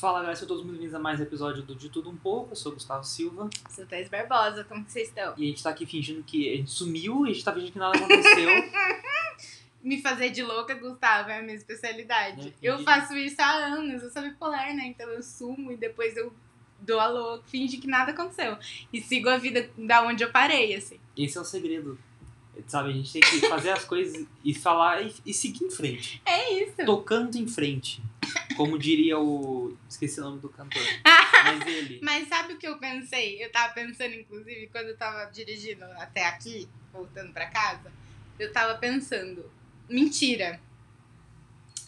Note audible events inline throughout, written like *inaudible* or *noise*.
Fala galera, sejam todos bem-vindos a mais um episódio do De Tudo Um Pouco. Eu sou o Gustavo Silva Sou Thais Barbosa, como que vocês estão? e a gente tá aqui fingindo que a gente sumiu e a gente tá fingindo que nada aconteceu. *laughs* Me fazer de louca, Gustavo, é a minha especialidade. É, eu faço isso há anos, eu sou bipolar, né? Então eu sumo e depois eu dou a louca, finge que nada aconteceu. E sigo a vida da onde eu parei, assim. Esse é o segredo. Sabe, a gente tem que fazer as coisas e falar e, e seguir em frente. É isso. Tocando em frente. Como diria o. Esqueci o nome do cantor. *laughs* Mas ele. Mas sabe o que eu pensei? Eu tava pensando, inclusive, quando eu tava dirigindo até aqui, voltando pra casa, eu tava pensando, mentira.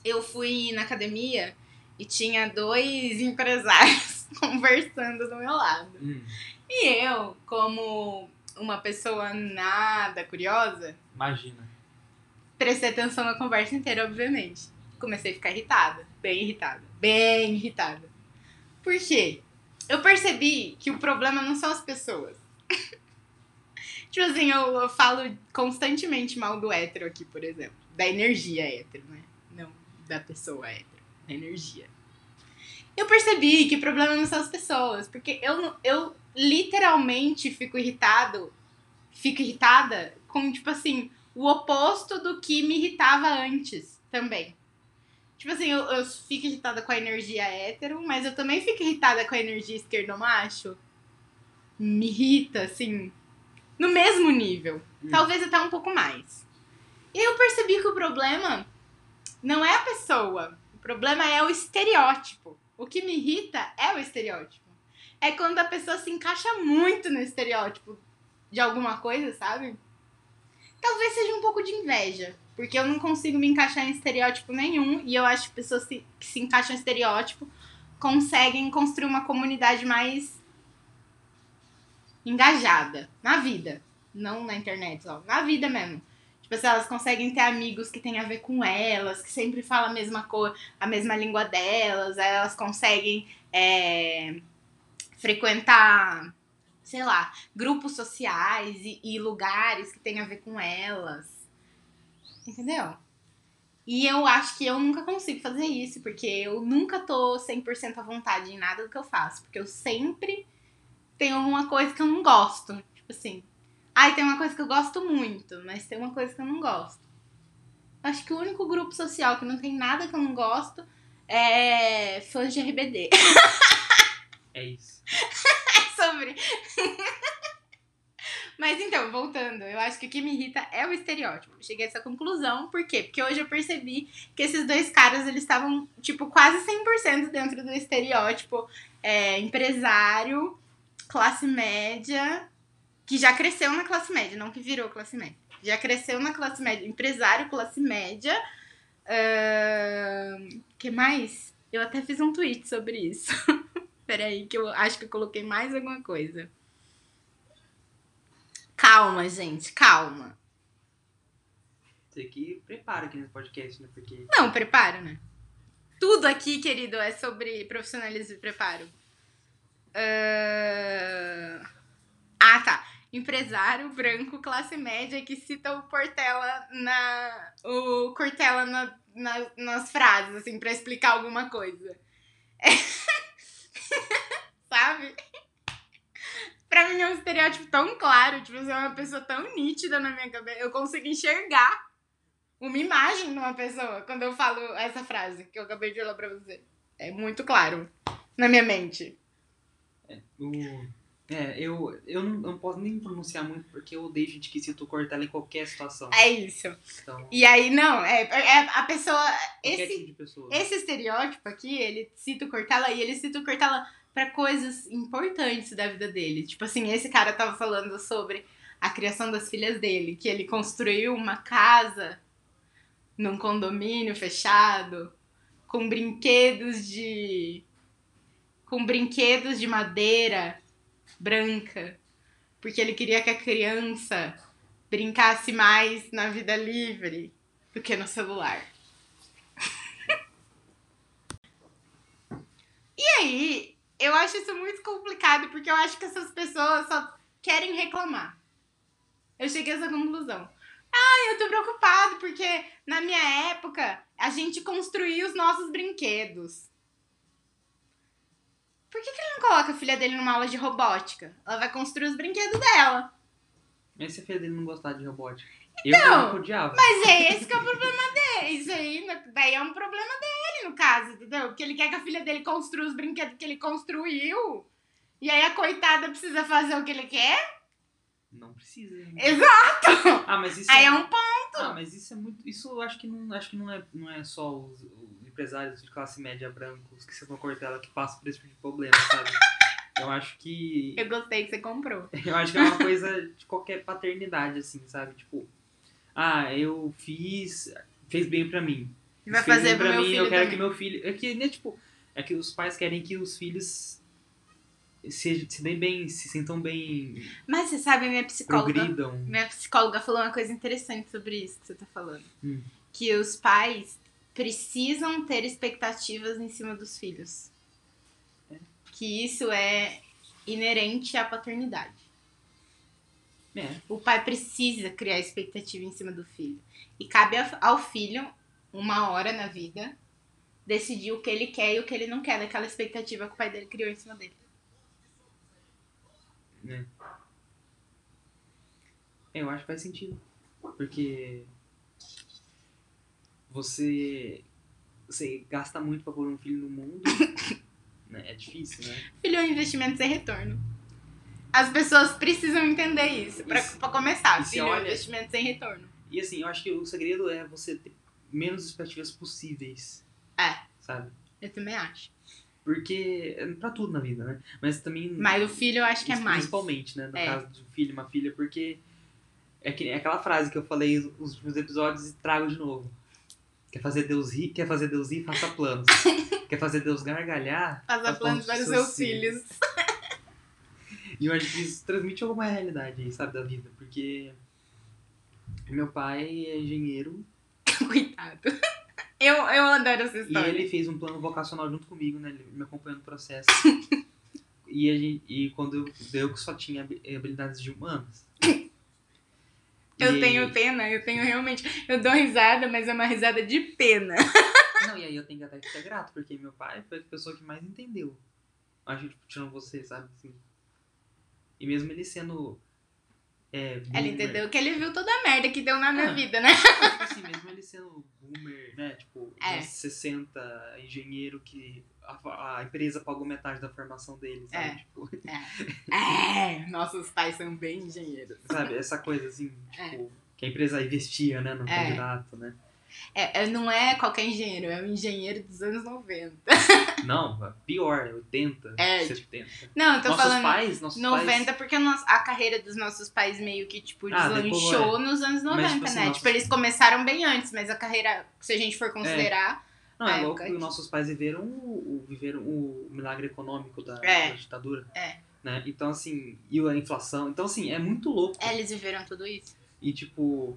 Eu fui na academia e tinha dois empresários *laughs* conversando do meu lado. Hum, E eu, como uma pessoa nada curiosa, imagina. prestei atenção na conversa inteira, obviamente. Comecei a ficar irritada, bem irritada, bem irritada. Por quê? Eu percebi que o problema não são as pessoas. *laughs* tipo assim, eu, eu falo constantemente mal do hétero aqui, por exemplo. Da energia hétero, né? Não da pessoa hétero, da energia. Eu percebi que o problema não são as pessoas, porque eu, eu literalmente fico irritado, fico irritada com, tipo assim, o oposto do que me irritava antes também. Tipo assim, eu, eu fico irritada com a energia hétero, mas eu também fico irritada com a energia esquerdomacho. Me irrita, assim, no mesmo nível. Hum. Talvez até um pouco mais. E eu percebi que o problema não é a pessoa. O problema é o estereótipo. O que me irrita é o estereótipo. É quando a pessoa se encaixa muito no estereótipo de alguma coisa, sabe? Talvez seja um pouco de inveja. Porque eu não consigo me encaixar em estereótipo nenhum. E eu acho que pessoas que se encaixam em estereótipo conseguem construir uma comunidade mais engajada na vida. Não na internet, só. Na vida mesmo. Tipo assim, elas conseguem ter amigos que têm a ver com elas, que sempre falam a mesma cor, a mesma língua delas. Elas conseguem é, frequentar, sei lá, grupos sociais e, e lugares que têm a ver com elas. Entendeu? E eu acho que eu nunca consigo fazer isso, porque eu nunca tô 100% à vontade em nada do que eu faço. Porque eu sempre tenho alguma coisa que eu não gosto. Tipo assim, ai, tem uma coisa que eu gosto muito, mas tem uma coisa que eu não gosto. Acho que o único grupo social que não tem nada que eu não gosto é fãs de RBD. É isso. *laughs* É sobre. *laughs* Mas então, voltando, eu acho que o que me irrita é o estereótipo. Cheguei a essa conclusão, por quê? Porque hoje eu percebi que esses dois caras, eles estavam, tipo, quase 100% dentro do estereótipo é, empresário, classe média, que já cresceu na classe média, não que virou classe média. Já cresceu na classe média, empresário, classe média. O que mais? Eu até fiz um tweet sobre isso. *laughs* Peraí, que eu acho que eu coloquei mais alguma coisa. Calma, gente, calma. Você que prepara aqui nesse podcast, né? Porque. Não, preparo, né? Tudo aqui, querido, é sobre profissionalismo e preparo. Ah, Ah, tá. Empresário branco, classe média, que cita o Portela na. O Cortella na, na- nas frases, assim, pra explicar alguma coisa. *laughs* Sabe? Pra mim é um estereótipo tão claro, tipo, você é uma pessoa tão nítida na minha cabeça. Eu consigo enxergar uma imagem numa pessoa quando eu falo essa frase que eu acabei de falar pra você. É muito claro na minha mente. O... É, eu, eu não, eu não posso nem pronunciar muito porque eu odeio gente que cita o Cortella em qualquer situação. É isso. Então, E aí, não, é, é a pessoa. qualquer Esse, tipo de pessoa. esse estereótipo aqui, ele cita o Cortella e ele cita o Cortella pra coisas importantes da vida dele. Tipo assim, esse cara tava falando sobre a criação das filhas dele, que ele construiu uma casa num condomínio fechado com brinquedos de com brinquedos de madeira branca, porque ele queria que a criança brincasse mais na vida livre do que no celular. *laughs* e aí, eu acho isso muito complicado, porque eu acho que essas pessoas só querem reclamar. Eu cheguei a essa conclusão. Ai, eu tô preocupado porque na minha época a gente construía os nossos brinquedos. Por que, que ele não coloca a filha dele numa aula de robótica? Ela vai construir os brinquedos dela. Mas se a filha dele não gostar de robótica? Então, eu odiava. Mas é esse que é o problema dele. Isso aí, né, daí é um problema dele, entendeu? Porque ele quer que a filha dele construa os brinquedos que ele construiu. E aí a coitada precisa fazer o que ele quer. Não precisa. né? Exato! Ah, mas isso Aí é um ponto. Ah, mas isso é muito. Isso eu acho que não, acho que não, é, não é só os, os empresários de classe média brancos que sentam cortela que passam por esse tipo de problema, sabe? Eu acho que. Eu gostei que você comprou. *laughs* Eu acho que é uma coisa de qualquer paternidade, assim, sabe? Tipo, ah, eu fiz. Fez bem pra mim. Vai fazer meu mim, eu quero também. que meu filho. É que, né, tipo, é que os pais querem que os filhos se, se deem bem, se sintam bem, Mas você sabe, minha psicóloga. progridam. Minha psicóloga falou uma coisa interessante sobre isso que você tá falando. Hum. Que os pais precisam ter expectativas em cima dos filhos. É. Que isso é inerente à paternidade. É, O pai precisa criar expectativa em cima do filho. E cabe ao filho, uma hora na vida, decidir o que ele quer e o que ele não quer daquela expectativa que o pai dele criou em cima dele. né? Eu acho que faz sentido. Porque você, você gasta muito pra pôr um filho no mundo. *coughs* né? É difícil, né? Filho é um investimento sem retorno. As pessoas precisam entender isso. Pra, Isso. pra começar, filho é um olha- investimento sem retorno. E assim, eu acho que o segredo é você ter menos expectativas possíveis. É. Sabe? Eu também acho. Porque. é Pra tudo na vida, né? Mas também. Mas o filho eu acho que é mais. Principalmente, né? No É. caso de um filho e uma filha, porque. É, que, é aquela frase que eu falei nos últimos episódios e trago de novo. Quer fazer Deus rir? Quer fazer Deus rir? Faça planos. *laughs* Quer fazer Deus gargalhar? Faça planos para os seus filhos. *laughs* E eu acho que isso transmite alguma realidade aí, sabe, da vida. Porque meu pai é engenheiro *laughs* Coitado. Eu, eu adoro essa e história. ele fez um plano vocacional junto comigo, né? Ele me acompanhou no processo. *laughs* e, a gente, e quando eu, eu que só tinha habi- habilidades de humanas. Eu E- tenho pena, eu tenho realmente. Eu dou risada, mas é uma risada de pena. *laughs* Não, e aí eu tenho que até que ser grato, porque meu pai foi a pessoa que mais entendeu. Acho que tirando você, sabe? Assim. E mesmo ele sendo. É, Ela boomer- entendeu que ele viu toda a merda que deu na minha Ah. vida, né? Tipo assim, mesmo ele sendo boomer, né? Tipo, É. uns 60, engenheiro que a, a empresa pagou metade da formação dele, sabe? É. Tipo, É, *laughs* nossos pais são bem engenheiros. sabe? Essa coisa assim, É. tipo, que a empresa investia, né, no É. candidato, né? É, é, não é qualquer engenheiro, é um engenheiro dos anos 90. *laughs* Não, pior, 80, É, 70. Não, eu tô nossos falando pais, nossos 90 pais. porque a carreira dos nossos pais meio que, tipo, Ah, deslanchou decolou, nos anos 90, tipo assim, né? nossos- Tipo, eles começaram bem antes, mas a carreira, se a gente for considerar, Não, é louco que que- nossos pais viveram o, o- viveram o milagre econômico da, É. da ditadura. É. Né? Então, assim, e a inflação. Então, assim, é muito louco. é, eles viveram tudo isso. E, tipo,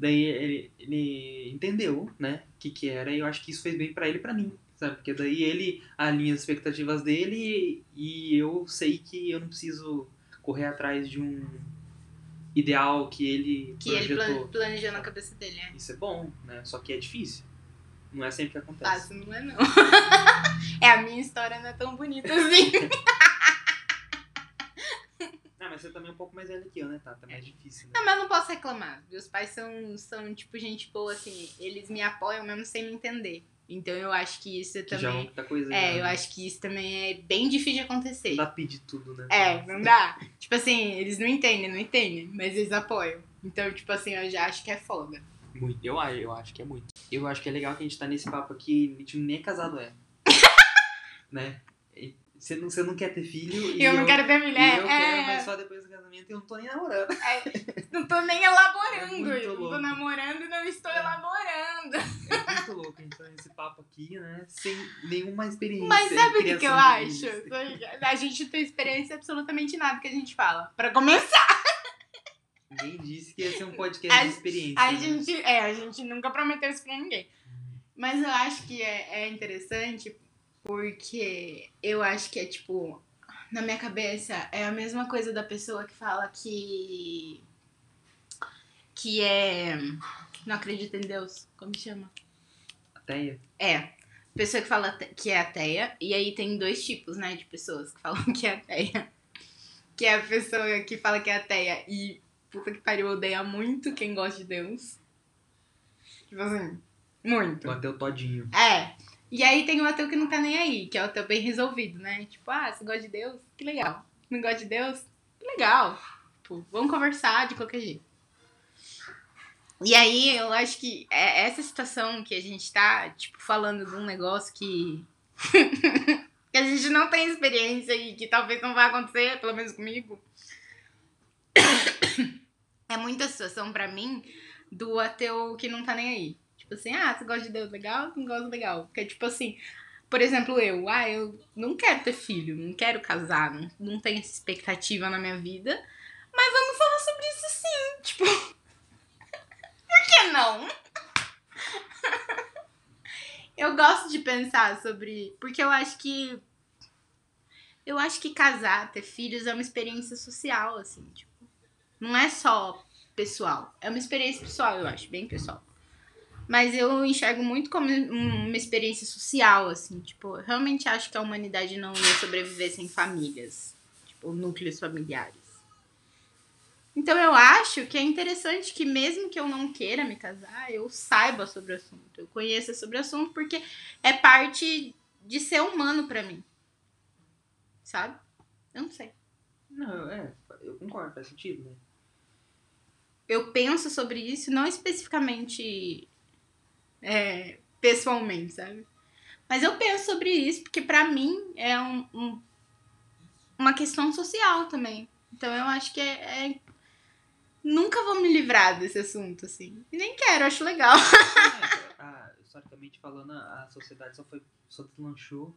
daí ele, ele entendeu, né, o que que era. E eu acho que isso fez bem pra ele e pra mim, sabe? Porque daí ele alinha as expectativas dele e eu sei que eu não preciso correr atrás de um ideal que ele Que ele projetou. plan- planejou na cabeça dele, né? Isso é bom, né? Só que é difícil. Não é sempre que acontece. Fácil não é, não. *laughs* é, a minha história não é tão bonita assim. *laughs* Mas você também é um pouco mais velho que eu, né, tá? Também é difícil, né? Não, mas eu não posso reclamar. Meus pais são, são, tipo, gente boa, assim. Eles me apoiam mesmo sem me entender. Então eu acho que isso Que já é também. muita coisa. É, já, eu né? acho que isso também é bem difícil de acontecer. Não dá pedir tudo, né? É, não dá. tipo assim, eles não entendem, não entendem, mas eles apoiam. Então, tipo assim, eu já acho que é foda. Muito. Eu, acho- eu acho que é muito. Eu acho que é legal que a gente tá nesse papo aqui, a gente nem é casado é. *laughs* né? Você não, você não quer ter filho *laughs* e eu não quero ter mulher. eu é, quero, mas só depois do casamento e eu não tô nem namorando. não tô nem elaborando. É eu não tô namorando e não estou É. elaborando. É muito louco a gente tá nesse papo aqui, né? Sem nenhuma experiência. Mas sabe o que, que eu acho? A gente não tem experiência absolutamente nada que a gente fala. Pra começar, Ninguém disse que ia ser um podcast A- de experiência. a né? gente, é, a gente nunca prometeu isso pra ninguém. Mas eu acho que é, é interessante porque eu acho que é tipo, na minha cabeça, é a mesma coisa da pessoa que fala que. que é. não acredita em Deus. Como chama? Ateia. É. pessoa que fala que é ateia, e aí tem dois tipos, né, de pessoas que *laughs* falam que é ateia. Que é a pessoa que fala que é ateia e puta que pariu, odeia muito quem gosta de Deus. Tipo assim, muito. O ateu todinho. É. E aí tem o ateu que não tá nem aí, que é o ateu bem resolvido, né? Tipo, ah, você gosta de Deus? Que legal. Não gosta de Deus? Que legal. Tipo, vamos conversar de qualquer jeito. E aí eu acho que é essa situação que a gente tá, tipo, falando de um negócio que. *laughs* que a gente não tem experiência e que talvez não vai acontecer, pelo menos comigo. *coughs* É muita situação pra mim do ateu que não tá nem aí. Tipo assim, ah, você gosta de Deus legal? Não gosta legal. Porque, tipo assim, por exemplo, eu, ah, eu não quero ter filho, não quero casar, não, não tenho essa expectativa na minha vida. Mas vamos falar sobre isso sim. *laughs* Tipo, por que não? *laughs* eu gosto de pensar sobre. Porque eu acho que. Eu acho que casar, ter filhos é uma experiência social, assim, tipo. Não é só pessoal. É uma experiência pessoal, eu acho, bem pessoal. Mas eu enxergo muito como um- uma experiência social, assim. Tipo, eu realmente acho que a humanidade não ia sobreviver sem famílias. Tipo, núcleos familiares. Então eu acho que é interessante que mesmo que eu não queira me casar, eu saiba sobre o assunto. Eu conheça sobre o assunto porque é parte de ser humano pra mim. Sabe? Eu não sei. Não, é, eu concordo, faz sentido, né? eu penso sobre isso, não especificamente é, pessoalmente, sabe? Mas eu penso sobre isso porque pra mim é um, um- uma questão social também. Então eu acho que é, é- Nunca vou me livrar desse assunto, assim. E nem quero, acho legal. *laughs* É, a- historicamente falando, a sociedade só foi só deslanchou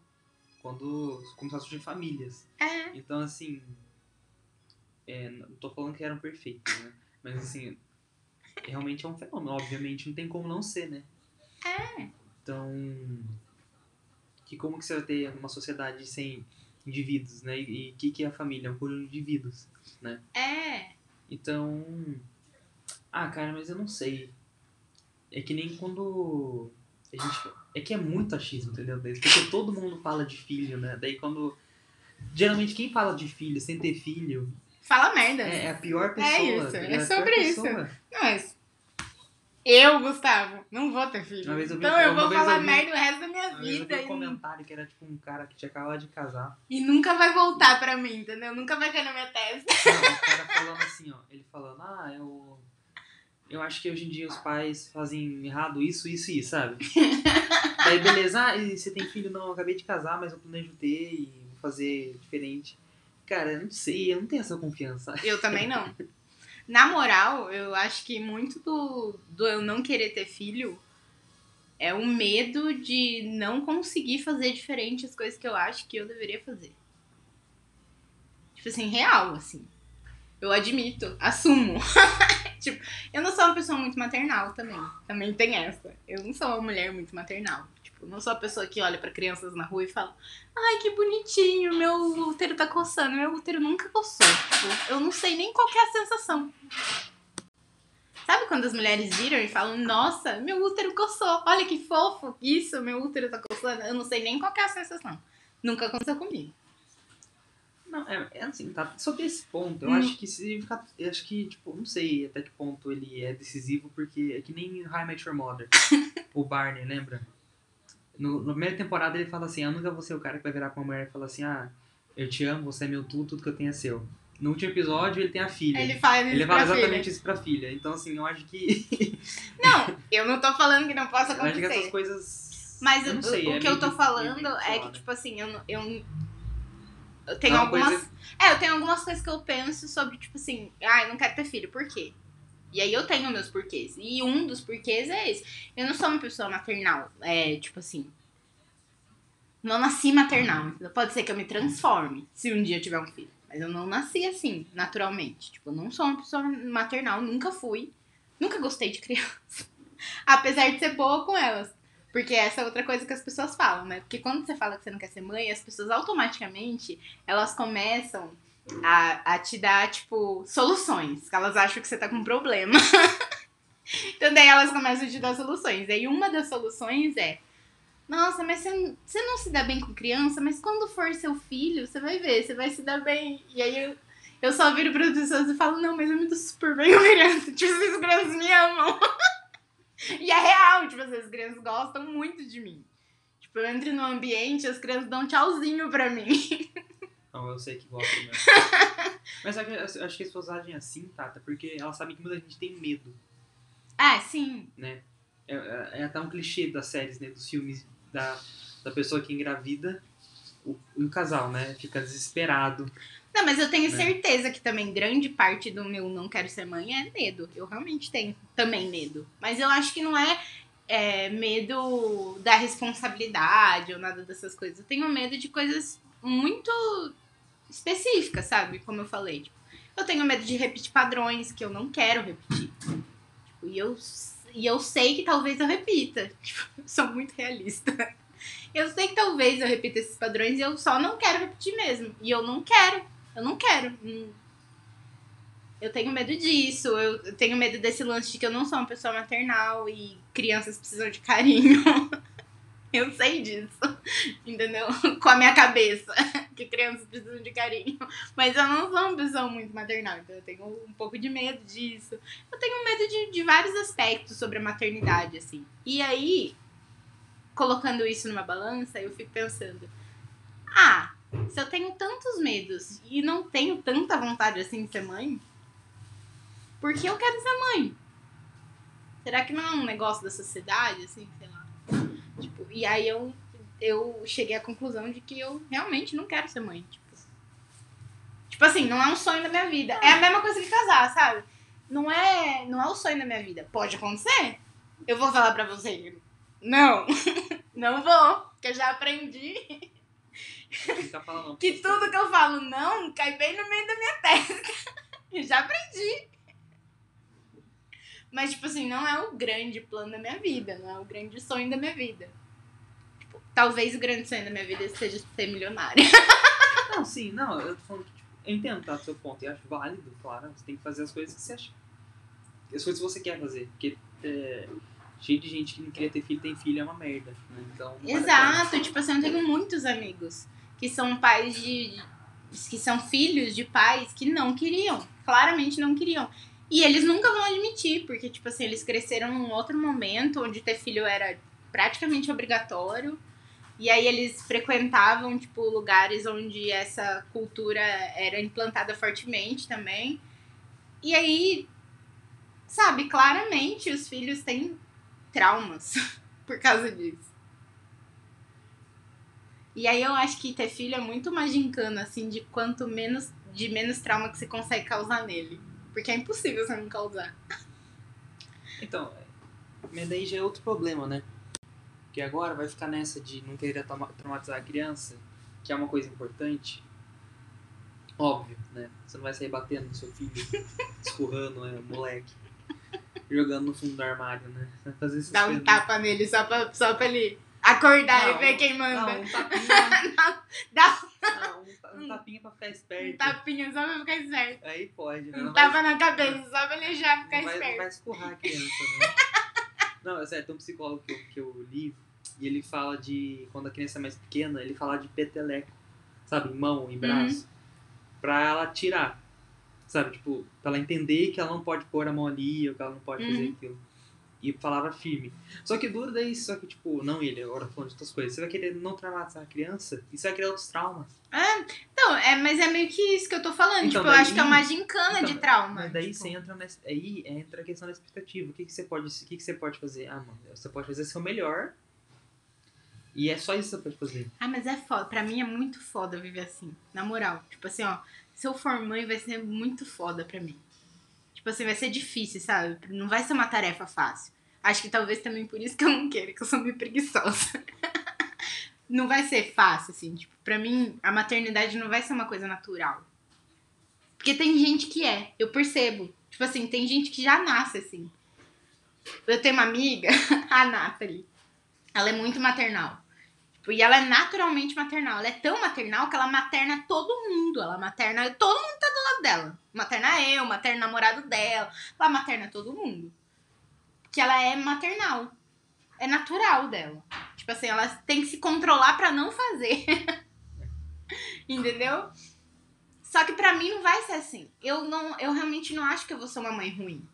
quando começaram a surgir famílias. É. Então, assim, é, não tô falando que eram perfeitos, né? Mas, assim, realmente é um fenômeno. Obviamente, não tem como não ser, né? É. Então, que como que você vai ter uma sociedade sem indivíduos, né? E o que, que é a família? É um conjunto de indivíduos, né? É. Então. Ah, cara, mas eu não sei. É que nem quando. A gente. É que é muito achismo, entendeu? Porque todo mundo fala de filho, né? Daí quando. Geralmente quem fala de filho sem ter filho Fala merda. é, é a pior pessoa. É isso, é pior sobre isso. pessoa. Mas. Eu, Gustavo, não vou ter filho. Eu vi- então eu vou vez eu falar vi- merda o resto da minha vez eu vi vida. um comentário que era tipo um cara que tinha acabado de casar. E nunca vai voltar pra mim, entendeu? Nunca vai cair na minha testa. Não, o cara falando assim, ó. Ele falando, ah, eu. Eu acho que hoje em dia os pais fazem errado isso, isso e isso, sabe? *laughs* Daí, beleza, ah, e você tem filho? Não, eu acabei de casar, mas eu planejo ter e vou fazer diferente. Cara, eu não sei, eu não tenho essa confiança. Eu também não. Na moral, eu acho que muito do, do eu não querer ter filho é o medo de não conseguir fazer diferente as coisas que eu acho que eu deveria fazer. Tipo assim, real, assim. Eu admito, assumo. *laughs* tipo, eu não sou uma pessoa muito maternal também. Também tem essa. Eu não sou uma mulher muito maternal. Tipo, não sou a pessoa que olha pra crianças na rua e fala: Ai, que bonitinho, meu útero tá coçando. Meu útero nunca coçou. Tipo, eu não sei nem qual que é a sensação. Sabe quando as mulheres viram e falam: Nossa, meu útero coçou. Olha que fofo. Isso, meu útero tá coçando. Eu não sei nem qual que é a sensação. Nunca aconteceu comigo. Não, é, é assim, tá sobre esse ponto. Eu Hum. acho que se ficar. Eu acho que, tipo, não sei até que ponto ele é decisivo, porque é que nem High Met Your Mother. *laughs* o Barney, lembra? No, na primeira temporada ele fala assim, eu nunca vou ser o cara que vai virar pra uma mulher e falar assim, ah, eu te amo, você é meu tudo, tudo que eu tenho é seu. No último episódio ele tem a filha. Ele faz isso Ele fala filha. exatamente isso pra filha. Então, assim, eu acho que. *laughs* Não, eu não tô falando que não possa eu acho que essas acontecer. coisas. Mas eu não sei, o é que eu tô de- falando é que, tipo assim, eu, eu, eu tenho É uma algumas. coisa- É, eu tenho algumas coisas que eu penso sobre, tipo assim, ah, eu não quero ter filho, por quê? E aí eu tenho meus porquês. E um dos porquês é esse. Eu não sou uma pessoa maternal. É, tipo assim. Não nasci maternal. Pode ser que eu me transforme se um dia eu tiver um filho. Mas eu não nasci assim, naturalmente. Tipo, eu não sou uma pessoa maternal, nunca fui. Nunca gostei de criança. *laughs* Apesar de ser boa com elas. Porque essa é outra coisa que as pessoas falam, né? Porque quando você fala que você não quer ser mãe, as pessoas automaticamente elas começam a, a te dar, tipo, soluções. Que elas acham que você tá com um problema. *laughs* então daí elas começam a te dar soluções. E aí uma das soluções é Nossa, mas você, não se dá bem com criança, mas quando for seu filho, você vai ver, você vai se dar bem. E aí eu, eu só viro para as pessoas e falo, não, mas eu me dou super bem com criança. *laughs* Tipo, as crianças me amam. *laughs* e é real, tipo, as crianças gostam muito de mim. Tipo, eu entro no ambiente, as crianças dão um tchauzinho pra mim. Não, eu sei que gosta mesmo. *laughs* Mas eu acho que as pessoas agem assim, Tata, porque elas sabem que muita gente tem medo. Ah, sim. Né? É, é, é até um clichê das séries, né? Dos filmes da, da pessoa que engravida o, o casal, né? Fica desesperado. Não, mas eu tenho né? certeza que também grande parte do meu não quero ser mãe é medo. Eu realmente tenho também medo. Mas eu acho que não é, é medo da responsabilidade ou nada dessas coisas. Eu tenho medo de coisas muito específicas, sabe? Como eu falei. Tipo, eu tenho medo de repetir padrões que eu não quero repetir. Tipo, e, eu, e eu sei que talvez eu repita. *laughs* Tipo, sou muito realista. Eu sei que talvez eu repita esses padrões e eu só não quero repetir mesmo. E eu não quero. Eu não quero. Hum. Eu tenho medo disso. Eu tenho medo desse lance de que eu não sou uma pessoa maternal e crianças precisam de carinho. *laughs* *laughs* Eu sei disso, *laughs* entendeu? *laughs* Com a minha cabeça, que crianças precisam de carinho. Mas eu não sou uma pessoa muito maternal, então eu tenho um pouco de medo disso. Eu tenho medo de, de vários aspectos sobre a maternidade, assim. E aí, colocando isso numa balança, eu fico pensando: ah, se eu tenho tantos medos e não tenho tanta vontade assim de ser mãe, por que eu quero ser mãe? Será que não é um negócio da sociedade, assim, sei lá? Tipo, e aí eu, eu cheguei à conclusão de que eu realmente não quero ser mãe. Tipo, tipo assim, não é um sonho da minha vida. É a mesma coisa que casar, sabe? Não é, não é o sonho da minha vida. Pode acontecer. Eu vou falar pra você, não, *laughs* não vou, porque eu já aprendi que tudo que eu falo não cai bem no meio da minha testa. *laughs* Eu já aprendi. Mas, tipo assim, não é o grande plano da minha vida, não é o grande sonho da minha vida. Tipo, talvez o grande sonho da minha vida seja ser milionária. *laughs* Não, sim, não, eu tô falando que, tipo, eu entendo tá, o seu ponto e acho válido, claro. Você tem que fazer as coisas que você acha. As coisas que você quer fazer. Porque é, cheio de gente que não queria ter filho, tem filho, é uma merda. Né? Então, Exato, tipo assim, eu tenho muitos amigos que são pais de. que são filhos de pais que não queriam. Claramente não queriam. E eles nunca vão admitir, porque, tipo assim, eles cresceram num outro momento onde ter filho era praticamente obrigatório. E aí eles frequentavam, tipo, lugares onde essa cultura era implantada fortemente também. E aí, sabe, claramente os filhos têm traumas *laughs* por causa disso. E aí eu acho que ter filho é muito uma gincana, assim, de quanto menos, de menos trauma que você consegue causar nele. Porque é impossível você não causar. Então, mas daí já é outro problema, né? Porque agora vai ficar nessa de não querer traumatizar a criança, que é uma coisa importante. Óbvio, né? Você não vai sair batendo no seu filho, *laughs* escurrando, né, moleque. Jogando no fundo do armário, né? Vai fazer. Dá um tapa nele só pra, só pra ele acordar não, e ver quem manda. Não, um *laughs* tapinha. não, dá. Não, um, tapinha pra ficar esperto. Um tapinha só pra ficar esperto. Aí pode, né? Um tapa na cabeça só pra ele já ficar não esperto. Vai, não vai escurrar a criança, né? *laughs* não, é sério, tem um psicólogo que eu, que eu li e ele fala de. Quando a criança é mais pequena, ele fala de peteleco. Sabe? Em mão, em braço. Uhum. Pra ela tirar. Sabe? Tipo, pra ela entender que ela não pode pôr a mão ali ou que ela não pode uhum. fazer aquilo e palavra firme. Só que duro daí, só que, tipo, não ele, agora falando de outras coisas. Você vai querer não traumatizar a criança e você vai criar outros traumas. É, então, é, mas é meio que isso que eu tô falando. Então, tipo, daí, eu acho que é uma gincana então, de trauma. Mas daí tipo. você entra nessa, aí entra a questão da expectativa. O que, que você pode. O que, que você pode fazer? Ah, mano, você pode fazer seu melhor. E é só isso que você pode fazer. Ah, mas é foda. Pra mim é muito foda viver assim. Na moral. Tipo assim, ó. Se eu for mãe, vai ser muito foda pra mim. Tipo assim, vai ser difícil, sabe? Não vai ser uma tarefa fácil. Acho que talvez também por isso que eu não quero, que eu sou meio preguiçosa. *laughs* não vai ser fácil, assim. Tipo, pra mim, a maternidade não vai ser uma coisa natural. Porque tem gente que é, eu percebo. Tipo assim, tem gente que já nasce assim. Eu tenho uma amiga, *laughs* a Nathalie. Ela é muito maternal. E ela é naturalmente maternal. Ela é tão maternal que ela materna todo mundo. Ela materna. Todo mundo tá do lado dela. Materna eu, materna namorado dela. Ela materna todo mundo. Que ela é maternal. é natural dela. Tipo assim, ela tem que se controlar pra não fazer. *laughs* Entendeu? Só que pra mim não vai ser assim. Eu não, eu realmente não acho que eu vou ser uma mãe ruim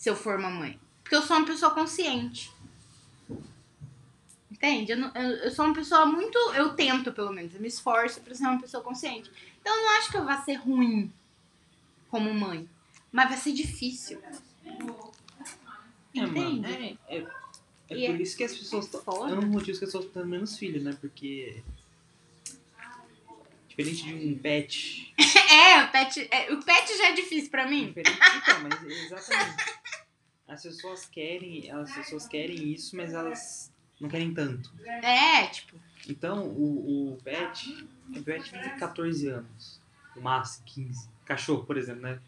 se eu for uma mãe, porque eu sou uma pessoa consciente. Entende? Eu, não, eu, eu sou uma pessoa muito. Eu tento, pelo menos. Eu me esforço pra ser uma pessoa consciente. Então eu não acho que eu vá ser ruim como mãe. Mas vai ser difícil. É, Entende? é, é, é E por é isso que as pessoas estão. foda. É um motivo que as pessoas estão menos filhos, né? Porque. Diferente de um pet. *laughs* É, o pet, é, o pet já é difícil pra mim. Diferente, então, mas *laughs* exatamente. As pessoas querem. As pessoas querem isso, mas elas não querem tanto. É, tipo, Então, o, o pet. O pet vive 14 anos. No máximo, 15. Cachorro, por exemplo, né?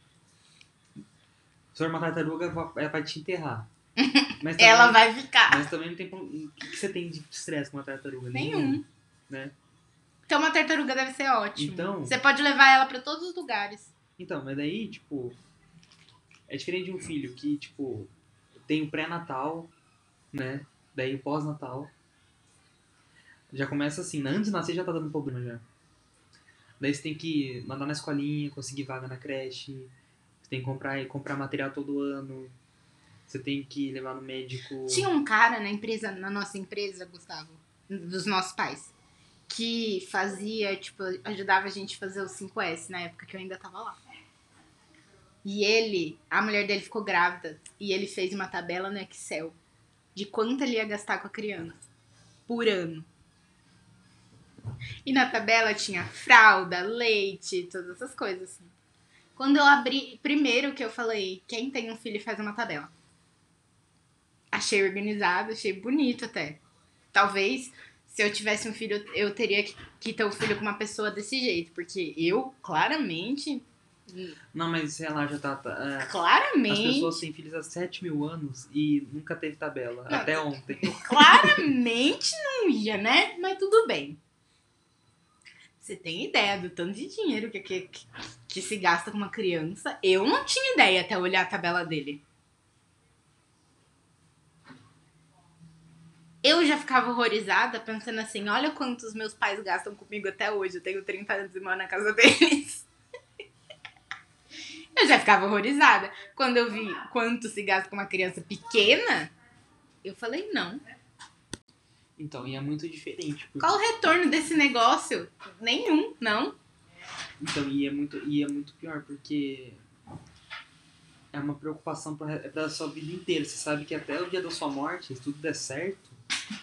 Se for uma tartaruga, ela vai te enterrar. *laughs* Mas também, ela vai ficar. Mas também não tem. O que, que você tem de estresse com uma tartaruga? Nenhum. Né? Então uma tartaruga deve ser ótimo. Então- Você pode levar ela pra todos os lugares. Então, mas daí, tipo. É diferente de um filho que, tipo, tem o pré-natal, né? Daí pós-natal. Já começa assim, antes de nascer já tá dando problema já. Daí você tem que mandar na escolinha, conseguir vaga na creche. Você tem que comprar, comprar material todo ano. Você tem que levar no médico. Tinha um cara na empresa, na nossa empresa, Gustavo, dos nossos pais, que fazia, tipo, ajudava a gente a fazer o 5S na época que eu ainda tava lá. E ele, a mulher dele ficou grávida e ele fez uma tabela no Excel de quanto ele ia gastar com a criança por ano. E na tabela tinha fralda, leite, todas essas coisas assim. Quando eu abri, primeiro que eu falei, quem tem um filho faz uma tabela. Achei organizado, achei bonito até. Talvez, se eu tivesse um filho, eu teria que, que ter um filho com uma pessoa desse jeito. Porque eu, claramente, Não, mas lá, já tá. tá é, as claramente, pessoas têm filhos há 7 mil anos e nunca teve tabela. Não. Até ontem. *laughs* claramente não ia, né? Mas tudo bem. Você tem ideia do tanto de dinheiro que, que, que, que se gasta com uma criança? Eu não tinha ideia até olhar a tabela dele. Eu já ficava horrorizada pensando assim, olha quantos meus pais gastam comigo até hoje. Eu tenho 30 anos e moro na casa *laughs* deles. Eu já ficava horrorizada. Quando eu vi quanto se gasta com uma criança pequena, eu falei, não. Então, e é muito diferente. porque- Qual o retorno desse negócio? Nenhum, não. Então, e é muito, e é muito pior, porque é uma preocupação pra, é sua vida inteira. Você sabe que até o dia da sua morte, se tudo der certo,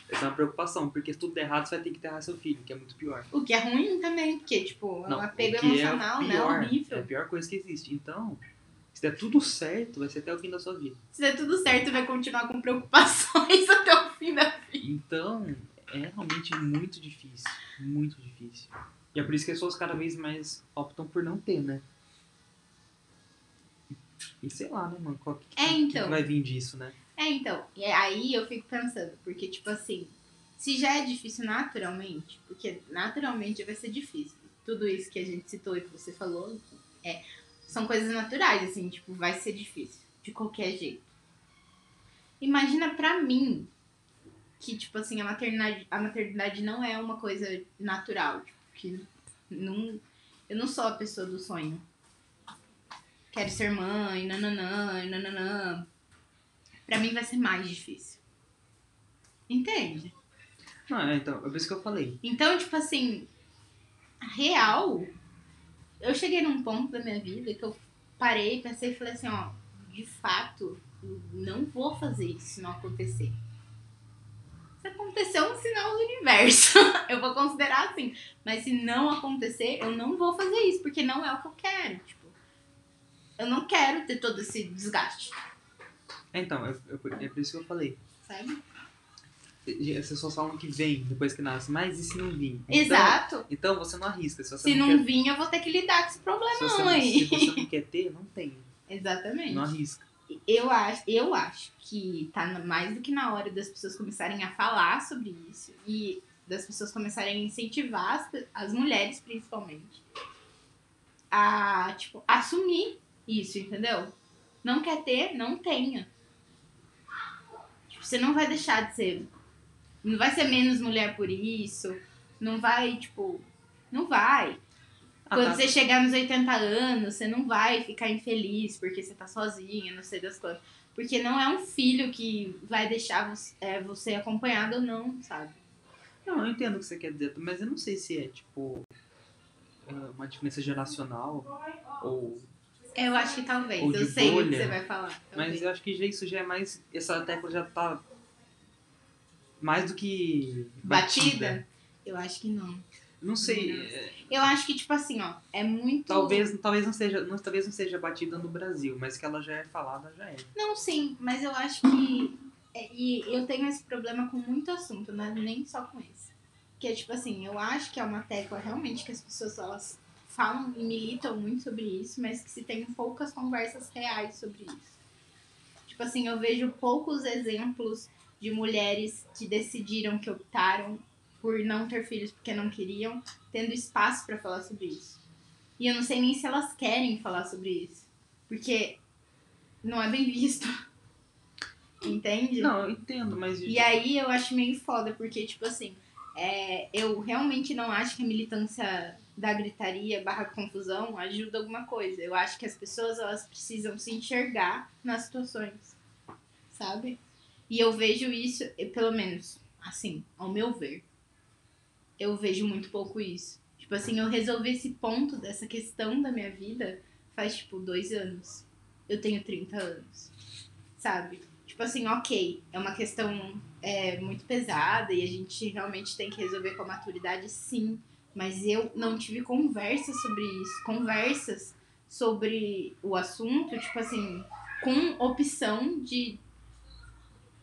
essa é uma preocupação, porque se tudo der errado, você vai ter que enterrar seu filho, que é muito pior. O que é ruim também, porque, tipo, é um apego é emocional, né? pior, Horrível. É a pior coisa que existe. Então, se der tudo certo, vai ser até o fim da sua vida. Se der tudo certo, vai continuar com preocupações *laughs* até o fim da vida. Então, é realmente muito difícil. Muito difícil. E é por isso que as pessoas cada vez mais optam por não ter, né? E sei lá, né, mano? Qual que, É, que então. vai vir disso, né? É, então, e aí eu fico pensando, porque, tipo assim, se já é difícil naturalmente, porque naturalmente vai ser difícil. Tudo isso que a gente citou e que você falou, é, são coisas naturais, assim, tipo, vai ser difícil, de qualquer jeito. Imagina pra mim que, tipo assim, a maternidade, a maternidade não é uma coisa natural, tipo, que não, eu não sou a pessoa do sonho. Quero ser mãe, nananã, nananã. Pra mim vai ser mais difícil. Entende? Não, é, então, é por isso que eu falei. Então, tipo assim, real, eu cheguei num ponto da minha vida que eu parei, pensei e falei assim, ó, de fato, não vou fazer isso se não acontecer. Se acontecer é um sinal do universo, *laughs* eu vou considerar assim. Mas se não acontecer, eu não vou fazer isso, porque não é o que eu quero. Tipo, eu não quero ter todo esse desgaste, É, então, é, é- é por isso que eu falei. sabe? As pessoas falam que vem depois que nasce, mas e se não vir? Então- Exato. Então você não arrisca. Se Se não, não quer, vir, eu vou ter que lidar com esse se problema não, aí. se você não quer ter, não tem. Exatamente. Não arrisca. Eu acho, eu acho que tá mais do que na hora das pessoas começarem a falar sobre isso e das pessoas começarem a incentivar as, as mulheres, principalmente, a, tipo, assumir isso, entendeu? Não quer ter, não tenha. Tipo, você não vai deixar de ser Não vai ser menos mulher por isso. Não vai, tipo. Não vai. Ah, Quando tá. você chegar nos 80 anos, você não vai ficar infeliz porque você tá sozinha, não sei das coisas. Porque não é um filho que vai deixar você, é, você acompanhado ou não, sabe? Não, eu entendo o que você quer dizer, mas eu não sei se é, tipo, é, uma diferença geracional ou... Eu acho que talvez. Eu sei o que bolha. você vai falar. talvez. Mas eu acho que já isso já é mais... Essa tecla já tá mais do que Batida? Eu acho que não. Não sei, Não. é, Eu acho que, tipo assim, ó, é muito. talvez, talvez, não seja, não, talvez não seja batida no Brasil, mas que ela já é falada, já é. Não, sim, mas eu acho que. é, E eu tenho esse problema com muito assunto, né? Nem só com esse. Que é tipo assim, eu acho que é uma tecla realmente que as pessoas elas falam e militam muito sobre isso, mas que se tem poucas conversas reais sobre isso. Tipo assim, eu vejo poucos exemplos de mulheres que decidiram, que optaram por não ter filhos porque não queriam, tendo espaço pra falar sobre isso. E eu não sei nem se elas querem falar sobre isso. Porque não é bem visto. *laughs* Entende? Não, eu entendo, mas... E aí eu acho meio foda, porque, tipo assim, é, eu realmente não acho que a militância da gritaria barra confusão ajuda alguma coisa. Eu acho que as pessoas elas precisam se enxergar nas situações, sabe? E eu vejo isso, pelo menos, assim, ao meu ver, eu vejo muito pouco isso. Tipo assim, eu resolvi esse ponto dessa questão da minha vida faz, tipo, dois anos. Eu tenho 30 anos, sabe? Tipo assim, ok, é uma questão é, muito pesada e a gente realmente tem que resolver com a maturidade, sim. Mas eu não tive conversas sobre isso. Conversas sobre o assunto, tipo assim, com opção de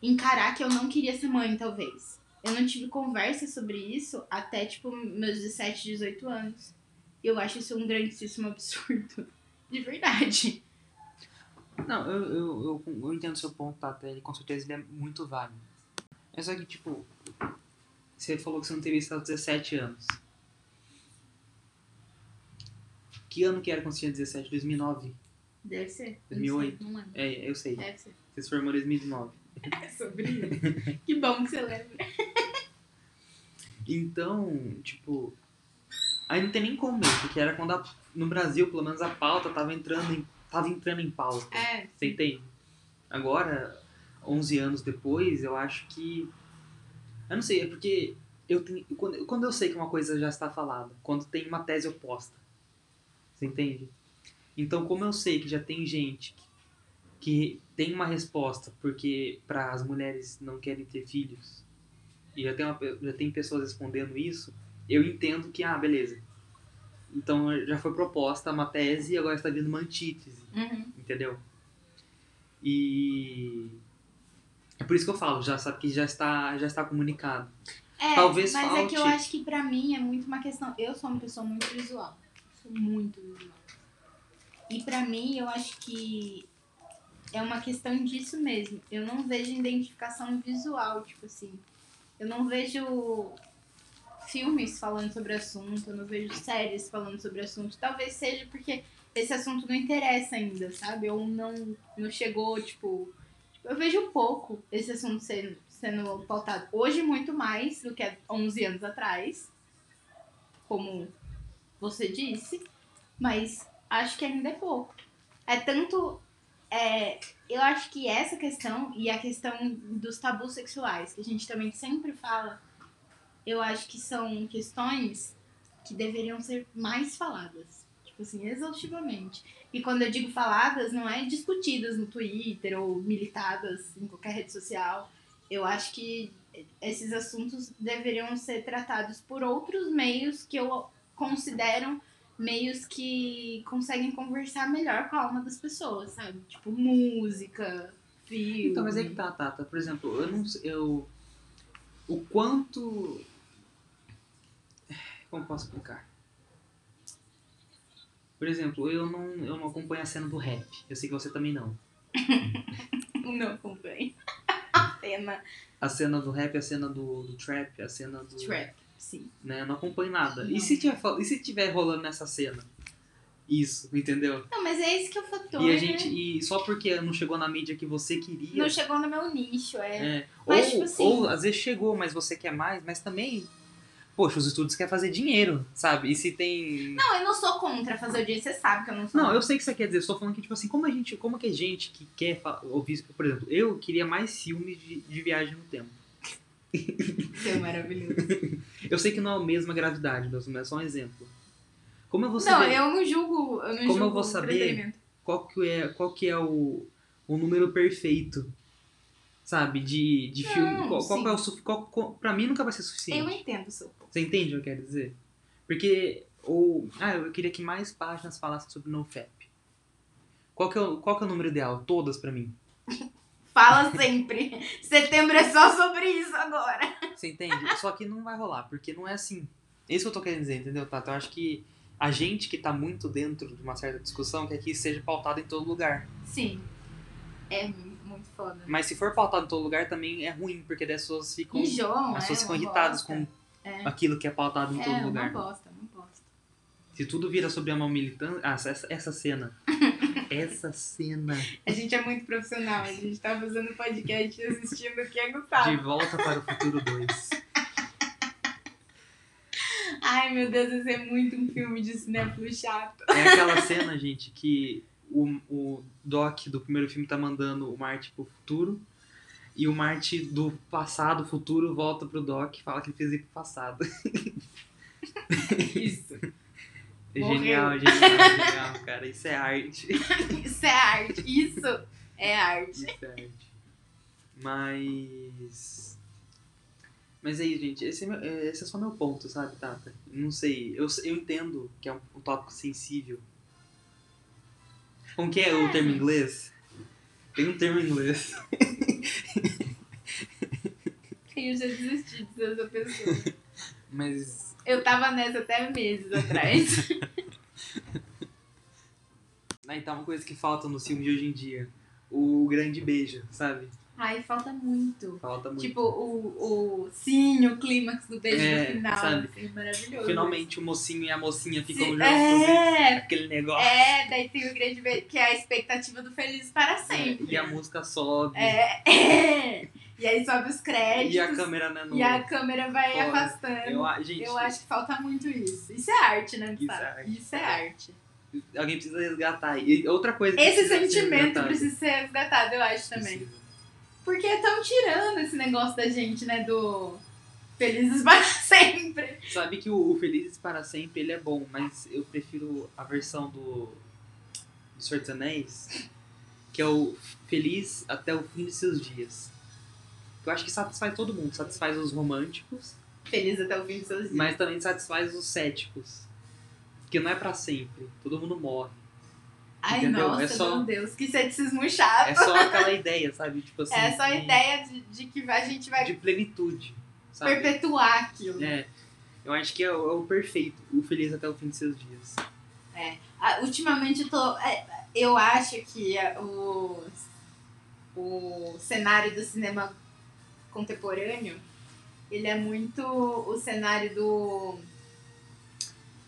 encarar que eu não queria ser mãe, talvez. Eu não tive conversa sobre isso até, tipo, meus 17, 18 anos. E eu acho isso um grandíssimo absurdo. *laughs* De verdade. Não, eu, eu, eu, eu entendo seu ponto, tá? Ele, com certeza ele é muito válido. É só que, tipo, você falou que você não teve isso aos 17 anos. Que ano que era quando você tinha 17? 2009? Deve ser. 2008. Não lembro. É, eu sei. Deve ser. Você se formou em 2009. É *laughs* sobre isso. que bom que você lembra. *laughs* Então, tipo, aí não tem nem como porque era quando a- no Brasil, pelo menos a pauta tava entrando em, tava entrando em pauta. É. Você entende? Agora, 11 anos depois, eu acho que. Eu não sei, é porque eu tenho, quando, quando eu sei que uma coisa já está falada, quando tem uma tese oposta. Você entende? Então, como eu sei que já tem gente que, que tem uma resposta porque para as mulheres não querem ter filhos, e já tem, uma, já tem pessoas respondendo isso, eu entendo que, ah, beleza. Então já foi proposta uma tese e agora está vindo uma antítese Uhum. entendeu? E é por isso que eu falo, já sabe que já está, já está comunicado. É, Talvez mas é que eu falte- acho que pra mim é muito uma questão. Eu sou uma pessoa muito visual. Sou muito visual. E pra mim eu acho que é uma questão disso mesmo. Eu não vejo identificação visual, tipo assim. Eu não vejo filmes falando sobre assunto, eu não vejo séries falando sobre assunto. Talvez seja porque esse assunto não interessa ainda, sabe? Ou não, não chegou, tipo. Eu vejo pouco esse assunto sendo, sendo pautado. Hoje, muito mais do que há 11 anos atrás, como você disse, mas acho que ainda é pouco. É tanto. É, eu acho que essa questão e a questão dos tabus sexuais, que a gente também sempre fala, eu acho que são questões que deveriam ser mais faladas. Tipo assim, exaustivamente. E quando eu digo faladas, não é discutidas no Twitter ou militadas em qualquer rede social. Eu acho que esses assuntos deveriam ser tratados por outros meios que eu considero meios que conseguem conversar melhor com a alma das pessoas, sabe? Tipo música, filme. Então, mas é que tá, Tata. Por exemplo, eu não. Eu, o quanto. Como posso explicar? Por exemplo, eu não, eu não acompanho a cena do rap. Eu sei que você também não. *laughs* Não acompanho. *laughs* A cena A cena do rap, a cena do, do trap, a cena do. trap, sim. Né? Eu não acompanho nada. E Não. se, tiver, e se tiver rolando nessa cena? isso, entendeu? Não, mas é esse que é o fator. E a gente. E só porque não chegou na mídia que você queria. Não chegou no meu nicho, é. é, Mas, ou, tipo assim- ou às vezes chegou, mas você quer mais, mas também. Poxa, os estúdios querem fazer dinheiro, sabe? E se tem. Não, eu não sou contra fazer o dia, você sabe que eu não sou. Não, eu sei o que você quer dizer, eu estou falando que, tipo assim, como a gente. Como que a gente que quer ouvir. Por exemplo, eu queria mais filmes de, de viagem no tempo. *laughs* Isso é maravilhoso. *laughs* Eu sei que não é a mesma gravidade, mas é só um exemplo. Como eu vou Não, saber eu não julgo. Eu não Como eu julgo vou saber? qual que é, qual que é o, o número perfeito, sabe? De, de Não, filme. Qual, qual é o qual, qual, Pra mim nunca vai ser Eu suficiente. entendo o seu. Você entende o que eu quero dizer? Porque. Ou, ah, eu queria que mais páginas falassem sobre NoFap. Qual que, é o, qual que é o número ideal? Todas pra mim. *laughs* Fala sempre. Setembro é só sobre isso agora. Você entende? Só que não vai rolar, porque não é assim. É isso que eu tô querendo dizer, entendeu, Tata? Eu acho que a gente que tá muito dentro de uma certa discussão quer que seja pautado em todo lugar. Sim. É muito foda. Mas se for pautado em todo lugar, também é ruim, porque daí as pessoas ficam. Enjoam, as pessoas é, ficam irritadas com É. aquilo que é pautado em É, todo uma lugar. bosta, uma bosta. Se tudo vira sobre a mão militante. Ah, essa, essa cena. *laughs* essa cena. A gente é muito profissional, a gente tá fazendo podcast e assistindo o que é De Gustavo. volta para o futuro 2. Ai, meu Deus, esse é muito um filme de cinéfilo chato. É aquela cena, gente, que o, o Doc do primeiro filme tá mandando o Marty pro futuro. E o Marty do passado, futuro, volta pro Doc e fala que ele fez ir pro passado. Isso. É genial, genial, genial, cara. Isso é arte. *laughs* Isso é arte. Isso é arte. Isso é arte. Mas. Mas aí, gente, esse é, meu- é- esse é só meu ponto, sabe, Tata? Não sei. Eu, eu entendo que é um, um tópico sensível. Como que é o termo em inglês? Tem um termo em inglês. *laughs* Eu já desisti de ser essa pessoa. Mas. Eu tava nessa até meses atrás. *laughs* Ah, então, uma coisa que falta no filme de hoje em dia. O grande beijo, sabe? Ai, falta muito. Falta muito. Tipo, o, o sim, o clímax do beijo É, no final. sabe? Assim, maravilhoso. Finalmente o mocinho e a mocinha ficam juntos. É, Aquele negócio. é, daí tem o grande beijo, que é a expectativa do feliz para sempre. E a música sobe. É, é. *laughs* E aí sobe os créditos. E a câmera, né? No... e a câmera vai Fora. afastando. Eu, gente, Eu acho que falta muito isso. Isso é arte, né? Isso é arte. Isso é arte. alguém precisa resgatar. E outra coisa Esse sentimento precisa ser resgatado, eu acho também. Precisa. Porque estão tirando esse negócio da gente, né, do felizes para *laughs* sempre. Sabe que o, Felizes para Sempre ele é bom, mas eu prefiro a versão do, do Senhor dos Anéis, que é o Feliz até o fim de seus dias. Eu acho que satisfaz todo mundo. Satisfaz os românticos, Feliz até o fim dos seus dias. mas também satisfaz os céticos. Porque não é pra sempre. Todo mundo morre. Ai, entendeu? nossa, É só- meu Deus, que ceticismo chato. É só aquela ideia, sabe? Tipo assim. É só a de- ideia de, de que a gente vai De plenitude. Sabe? perpetuar aquilo. É. Eu acho que é o, é o perfeito. O feliz até o fim de seus dias. Ah, ultimamente eu tô. é, eu acho que é, o, o cenário do cinema contemporâneo ele é muito o cenário do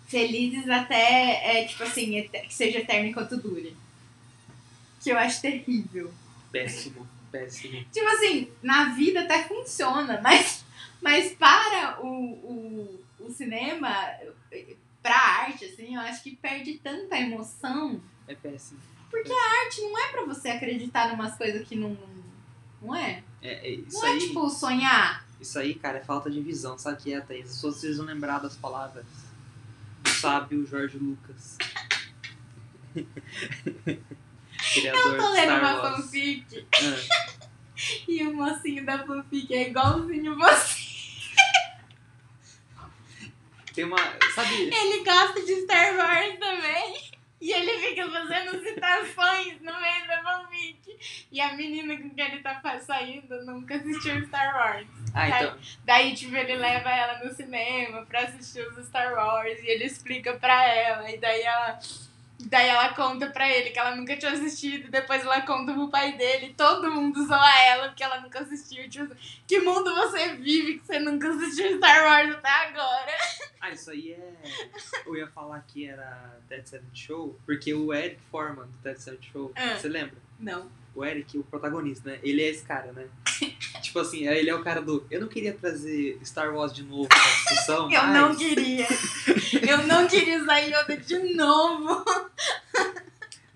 felizes até é tipo assim que seja eterno enquanto dure que eu acho terrível Péssimo, péssimo. tipo assim na vida até funciona mas mas para o, o, o cinema pra arte assim eu acho que perde tanta emoção É péssimo. Porque a arte não é pra você acreditar em umas coisas que não. Não é? É, é, isso Não é aí. tipo sonhar. Isso aí, cara, é falta de visão, sabe que é, Thaís? As pessoas precisam lembrar das palavras sábio Jorge Lucas. *laughs* Criador Eu tô lendo uma fanfic Ah, *laughs* e o mocinho da fanfic é igualzinho você. tem uma. Sabe? Ele gosta de Star Wars também. E ele fica fazendo citações no meio da fanfic. E a menina com quem ele tá saindo nunca assistiu Star Wars. Ah, então. Daí, tipo, ele leva ela no cinema pra assistir os Star Wars e ele explica pra ela. E daí ela. Daí ela conta pra ele que ela nunca tinha assistido, depois ela conta pro pai dele, todo mundo zoa ela porque ela nunca assistiu. Tipo, que mundo você vive que você nunca assistiu Star Wars até agora? Ah, isso aí é. Eu ia falar que era Dead Seven Show, porque o Eric Foreman do Dead Seven Show, Ah. você lembra? Não. O Eric, o protagonista, né? Ele é esse cara, né? *laughs* tipo assim, ele é o cara do. Eu não queria trazer Star Wars de novo pra discussão. Eu mas... não queria. Eu não queria usar Yoda de novo.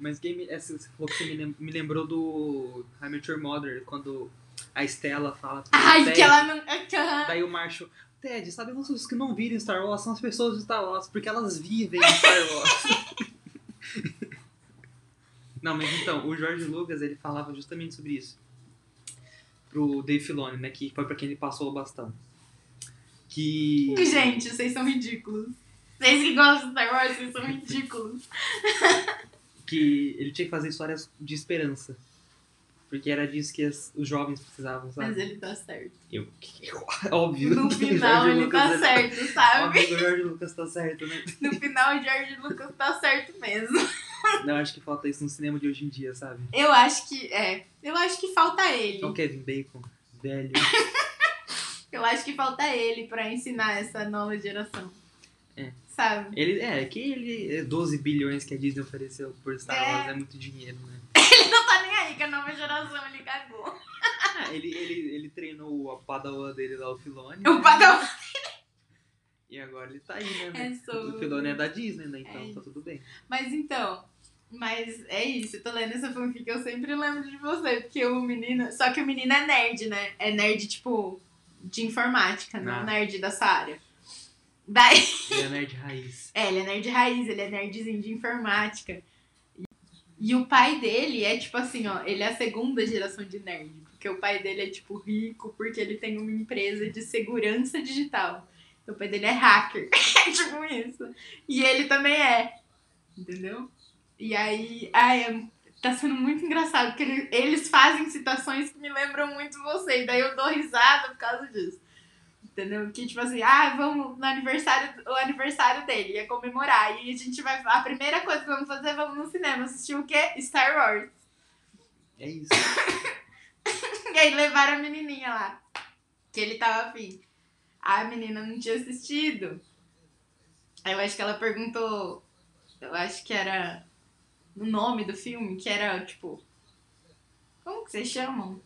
Mas game, essa, você falou que você me lem- me lembrou do Your Mother, quando a Estela fala. Ai, Ted, que ela não. ela- Daí o Marshall. Ted, sabemos os que não viram Star Wars são as pessoas de Star Wars, porque elas vivem em Star Wars. *laughs* não, mas então, o George Lucas, ele falava justamente sobre isso. Pro Dave Filoni, né, que foi pra quem ele passou o bastão. Que... Gente, vocês são ridículos. Vocês que gostam de Star Wars, vocês são ridículos. *laughs* que ele tinha que fazer histórias de esperança. Porque era disso que as- os jovens precisavam, sabe? Mas ele tá certo. Eu, *laughs* óbvio. No *laughs* final ele tá Lucas, certo, sabe? Óbvio o George Lucas tá certo, né? No final o George Lucas tá certo mesmo. Não, acho que falta isso no cinema de hoje em dia, sabe? Eu acho que. É. Eu acho que falta ele. É o Kevin Bacon, velho. *laughs* Eu acho que falta ele pra ensinar essa nova geração. É. Sabe? Ele, é, que ele, é 12 bilhões que a Disney ofereceu por Star É. Wars é muito dinheiro, né? *laughs* Ele não tá nem aí com a nova geração, ele cagou. Ah, ele, ele, ele treinou a padawan dele lá, o Filone. O Padawan *laughs* E agora ele tá aí, né? é sobre. O Filone é da Disney, né? Então É tá tudo bem. Mas então, mas é isso, eu tô lendo essa fanfic, eu sempre lembro de você, porque o menino. Só que o menino é nerd, né? É nerd, tipo, de informática, não Ah. nerd dessa área. Daí. Ele é nerd raiz. *laughs* É, ele é nerd raiz, ele é nerdzinho de informática. E o pai dele é tipo assim, ó, ele é a segunda geração de nerd. Porque o pai dele é tipo rico, porque ele tem uma empresa de segurança digital. Então, o pai dele é hacker. *laughs* É tipo isso. E ele também é. Entendeu? E aí, ai, é- tá sendo muito engraçado, porque ele- eles fazem citações que me lembram muito você. E daí eu dou risada por causa disso. Entendeu? Que tipo assim, ah, vamos no aniversário, o aniversário dele, ia comemorar. E a gente vai. A primeira coisa que vamos fazer, vamos no cinema assistir o quê? Star Wars. É isso. *laughs* E aí levaram a menininha lá. Que ele tava afim. A menina não tinha assistido. Aí eu acho que ela perguntou. Eu acho que era o nome do filme, que era tipo. Como que vocês chamam?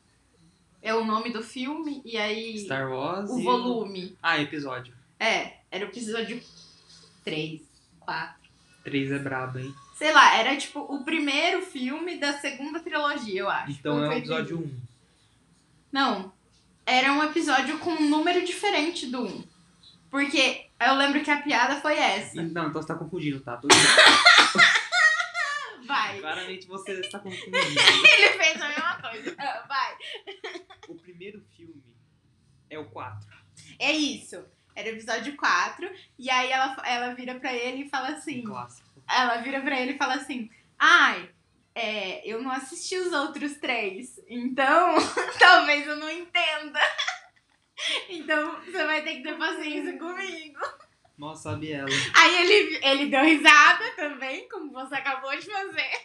É o nome do filme e aí. Star Wars o e volume. Ah, episódio. É, era o episódio 3, 4. 3 é brabo, hein? Sei lá, era tipo o primeiro filme da segunda trilogia, eu acho. Então é o episódio dividido. 1. Não. Era um episódio com um número diferente do 1. Porque eu lembro que a piada foi essa. Não, então você tá confundindo, tá? Bem. *laughs* Vai. Claramente você está *laughs* confundindo. Ele fez a mesma coisa. Ah, Vai. O primeiro filme é o 4. É isso. Era o episódio 4. E aí ela, ela vira pra ele e fala assim. Um. Ela vira pra ele e fala assim: Ai, é, eu não assisti os outros três, então *laughs* talvez eu não entenda. *laughs* Então você vai ter que ter paciência comigo. Nossa, a Biela. Aí ele, ele deu risada também, como você acabou de fazer.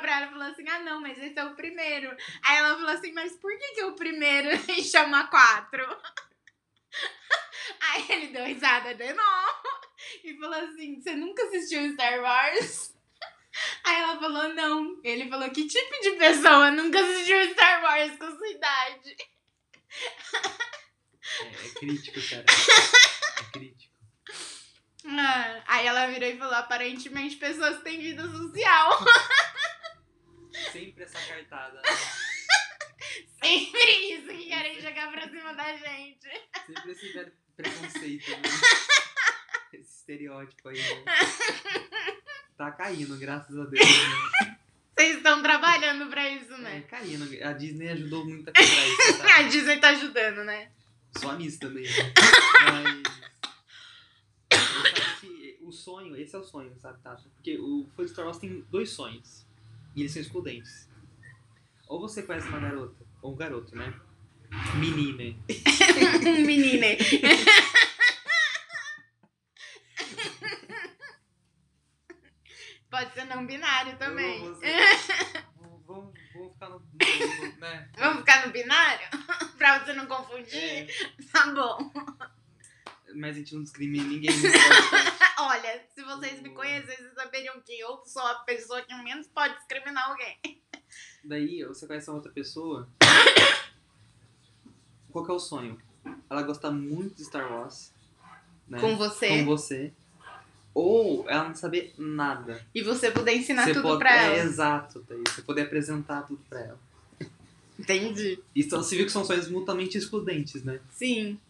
Pra ela e falou assim: Ah, não, mas esse é o primeiro. Aí ela falou assim: Mas por que, que o primeiro *laughs* chama quatro? *laughs* Aí ele deu risada de novo e falou assim: Você nunca assistiu Star Wars? *laughs* Aí ela falou: Não. Ele falou: Que tipo de pessoa nunca assistiu Star Wars com sua idade? É, é crítico, cara. É crítico. Ah, aí ela virou e falou: Aparentemente, pessoas têm vida social. Sempre essa cartada. *laughs* Sempre isso que querem jogar pra cima da gente. Sempre esse velho preconceito, né? *laughs* Esse estereótipo aí, né? Tá caindo, graças a Deus. Né? Vocês estão trabalhando pra isso, É, né? caindo. A Disney ajudou muito a quebrar isso, *laughs* A tá? Disney tá ajudando, né? Só nisso também, né? Mas. Eu sabe que o sonho, esse é o sonho, sabe, Tata? Porque o Foi Star Wars tem dois sonhos. E eles são excludentes. Ou você conhece uma garota, ou um garoto, né? Menina. Um *laughs* menino. Pode ser não binário também. Eu, você- vamos, vamos, vamos ficar no, no- né? Vamos ficar no binário? *laughs* pra você não confundir? É, Tá bom. mas a gente não discrimina ninguém podcast. *laughs* Olha, se vocês me conhecessem, vocês saberiam que eu sou a pessoa que menos pode discriminar alguém. Daí você conhece uma outra pessoa. Qual que é o sonho? Ela gosta muito de Star Wars. Né? Com você. Com você. Ou ela não saber nada. E você poder ensinar você tudo pode, pra É, ela. exato, Thaís. Você poder apresentar tudo pra ela. Entendi. Então você viu que são sonhos mutuamente excludentes, né? Sim.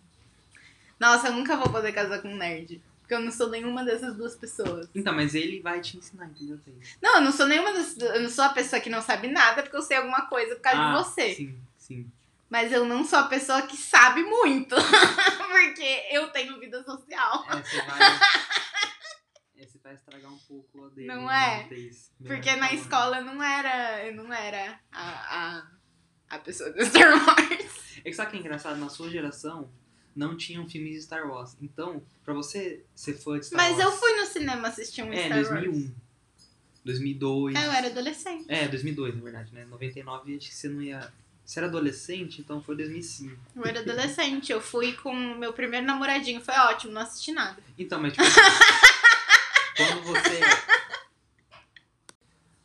Nossa, eu nunca vou poder casar com um nerd. Porque eu não sou nenhuma dessas duas pessoas. Então, mas ele vai te ensinar, entendeu? Não, eu não sou nenhuma dessas duas. Eu não sou a pessoa que não sabe nada porque eu sei alguma coisa por causa Ah, de você. Sim, sim. Mas eu não sou a pessoa que sabe muito. *laughs* porque eu tenho vida social. É, você vai. *laughs* é, você vai estragar um pouco a dele. Não né, é? Porque na escola eu não era. Eu não era a, a, a pessoa do Star Wars. É que sabe o que é engraçado? Na sua geração, não tinham filmes de Star Wars. Então, pra você ser fã de Star Mas Wars... eu fui no cinema assistir um É, Star 2001. Wars. 2002. É, eu era adolescente. É, 2002, na verdade, né? 99, acho que você não ia... Você era adolescente, então foi 2005. Eu era adolescente. Eu fui com o meu primeiro namoradinho. Foi ótimo, não assisti nada. Então, mas tipo... *laughs* quando você...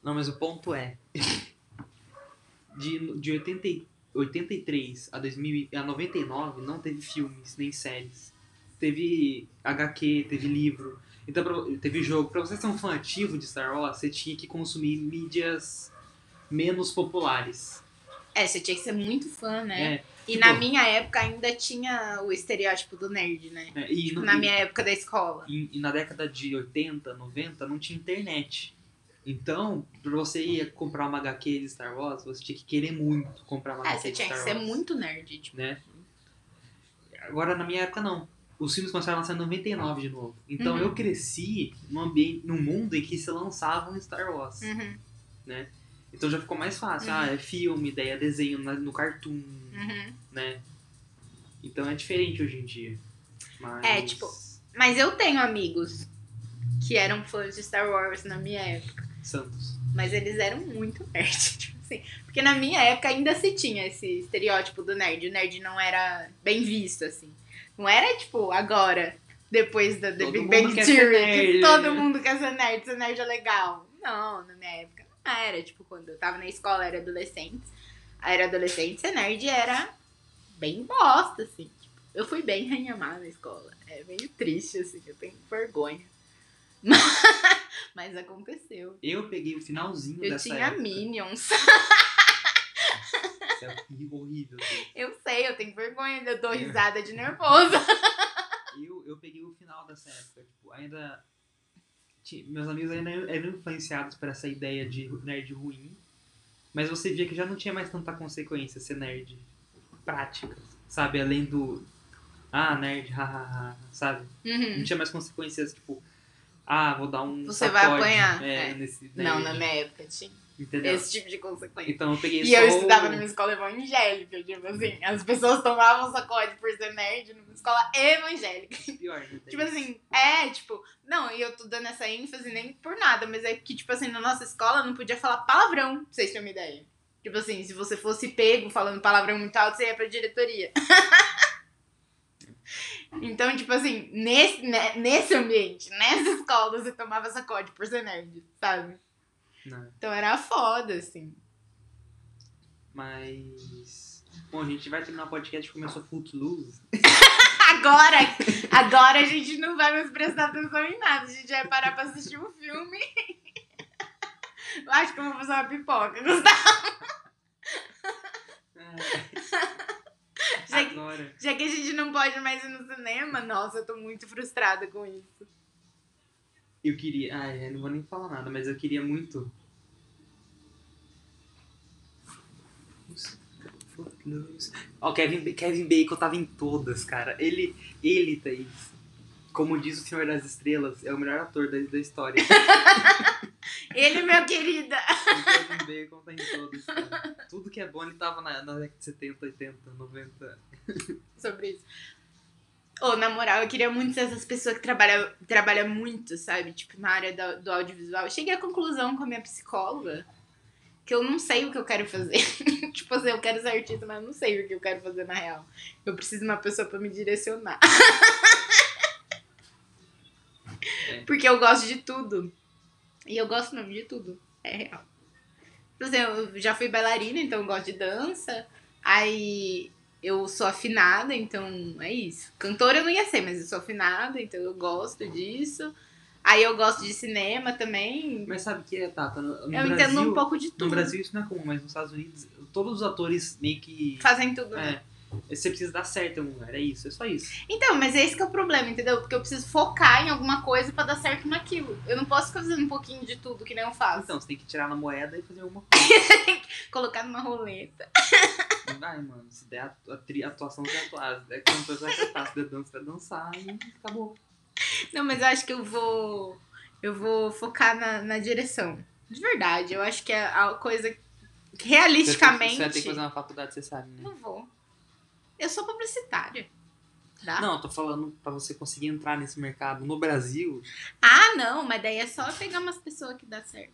Não, mas o ponto é... *laughs* De, de 80, e- 83 a, 2000, e- a 99, não teve filmes, nem séries. Teve HQ, teve livro. Então, pra- teve jogo. Pra você ser um fã ativo de Star Wars, você tinha que consumir mídias menos populares. É, você tinha que ser muito fã, né? É, E tipo- na minha época ainda tinha o estereótipo do nerd, né? é, e, no- Na e- minha época da escola. E, e na década de 80, 90, não tinha internet. Então, pra você ir comprar uma HQ de Star Wars, você tinha que querer muito comprar uma É, HQ você de tinha que Star ser Wars. muito nerd, tipo. Né? Agora, na minha época, não. Os filmes começaram a lançar em 99 de novo. Então, Uhum. eu cresci num, ambiente, num mundo em que se lançavam Star Wars. Uhum, Então, já ficou mais fácil. Uhum. Ah, é filme, daí é desenho no cartoon, uhum. né? Então, é diferente hoje em dia. Mas... É, tipo, Mas eu tenho amigos que eram fãs de Star Wars na minha época. Santos. Mas eles eram muito *laughs* nerd, tipo assim. Porque na minha época ainda se tinha esse estereótipo do nerd. O nerd não era bem visto, assim. Não era, tipo, agora, depois da The Todo Big Bang Theory, que todo mundo quer ser nerd, ser nerd é legal. Não, na minha época não era. Tipo, quando eu tava na escola, era adolescente. Era adolescente, ser nerd era bem bosta, assim. Tipo, eu fui bem rainha má na escola. É meio triste, assim, eu tenho vergonha. *laughs* Mas aconteceu. Eu peguei o finalzinho Eu dessa tinha época. Minions. Isso é horrível. Eu sei, eu tenho vergonha, eu dou É. risada de nervoso. *laughs* Eu, eu peguei o final dessa época. Tipo, ainda. Meus amigos ainda eram influenciados por essa ideia de nerd ruim. Mas você via que já não tinha mais tanta consequência ser nerd prática. Sabe? Além do. Ah, nerd, hahaha. Sabe? Não Uhum. tinha mais consequências, tipo. Ah, vou dar um. Você vai sacode, apanhar, É, é. nesse nerd. Não, na minha época tinha Entendeu? esse tipo de consequência. Então eu peguei E eu estudava numa escola evangélica, tipo assim, as pessoas tomavam sacode por ser nerd numa escola evangélica. Pior, né? Tipo assim, é, tipo, não, e eu tô dando essa ênfase nem por nada, mas é que, tipo assim, na nossa escola não podia falar palavrão, pra vocês terem uma ideia. Tipo assim, se você fosse pego falando palavrão muito alto, você ia pra diretoria. *laughs* então, tipo assim, nesse, né, nesse ambiente, nessa escola, você tomava sacode por ser nerd, sabe? Não, Então era foda, assim. mas. Bom, a gente vai terminar o podcast que começou Footloose. *laughs* Agora, agora a gente não vai mais prestar atenção em nada. A gente vai parar pra assistir um filme. Eu acho que eu vou fazer uma pipoca, Gustavo. Já que- Agora. Já que a gente não pode mais ir no cinema, nossa, eu tô muito frustrada com isso. Eu queria. Ai, eu não vou nem falar nada, mas eu queria muito. Ó, Kevin, Kevin Bacon tava em todas, cara. Ele, ele, Thaís, como diz o Senhor das Estrelas, é o melhor ator da, da história. *laughs* Ele, meu querida. Bacon tá em todas, cara. Tudo que é bom ele tava na, na década de 70, 80, 90. Sobre isso. Ô, na moral, eu queria muito ser essas pessoas que trabalham trabalha muito, sabe? Tipo, na área do, do audiovisual. Eu cheguei à conclusão com a minha psicóloga que eu não sei o que eu quero fazer. *laughs* tipo assim, eu quero ser artista, mas eu não sei o que eu quero fazer na real. Eu preciso de uma pessoa pra me direcionar. É. Porque eu gosto de tudo. E eu gosto mesmo de tudo. É real. Por exemplo, eu já fui bailarina, então eu gosto de dança. Aí eu sou afinada, então é isso. Cantora eu não ia ser, mas eu sou afinada, então eu gosto disso. Aí eu gosto de cinema também. Mas sabe o que é, Tata? No, no eu Brasil, entendo um pouco de tudo. No Brasil isso não é comum, mas nos Estados Unidos, todos os atores meio que. Fazem tudo, né? É. Você precisa dar certo em algum lugar, é isso, é só isso. Então, mas esse que é o problema, entendeu? Porque eu preciso focar em alguma coisa pra dar certo naquilo. Eu não posso ficar fazendo um pouquinho de tudo que nem eu faço. Então, você tem que tirar na moeda e fazer alguma *laughs* coisa. Colocar numa roleta. Não vai, mano. Se der atu- atri- atuação, você vai atuar. Se der cantor, você vai cantar. Se der dança, você vai dançar e acabou. Não, mas eu acho que eu vou. Eu vou focar na, na direção. De verdade. Eu acho que é a coisa realisticamente. Você vai ter que fazer uma faculdade, você sabe, né? Não vou. Eu sou publicitária. Dá? Não, eu tô falando pra você conseguir entrar nesse mercado no Brasil. Ah, não, mas daí é só pegar umas pessoas que dá certo.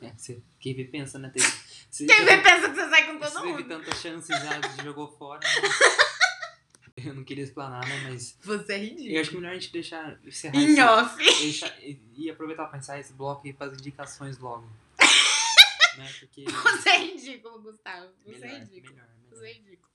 É, você, quem vê pensa, né? Teve, você, Quem vê pensa que você sai com todo você teve mundo. tantas chances já, jogou fora. né? *laughs* Eu não queria explanar, né? Mas Você é eu ridículo. acho que é melhor a gente deixar encerrar esse, off. deixar- e, aproveitar pra pensar esse bloco e fazer indicações logo. *laughs* né? Porque. Você é ridículo, Gustavo. Você é melhor, ridículo. melhor, melhor. Você é ridículo.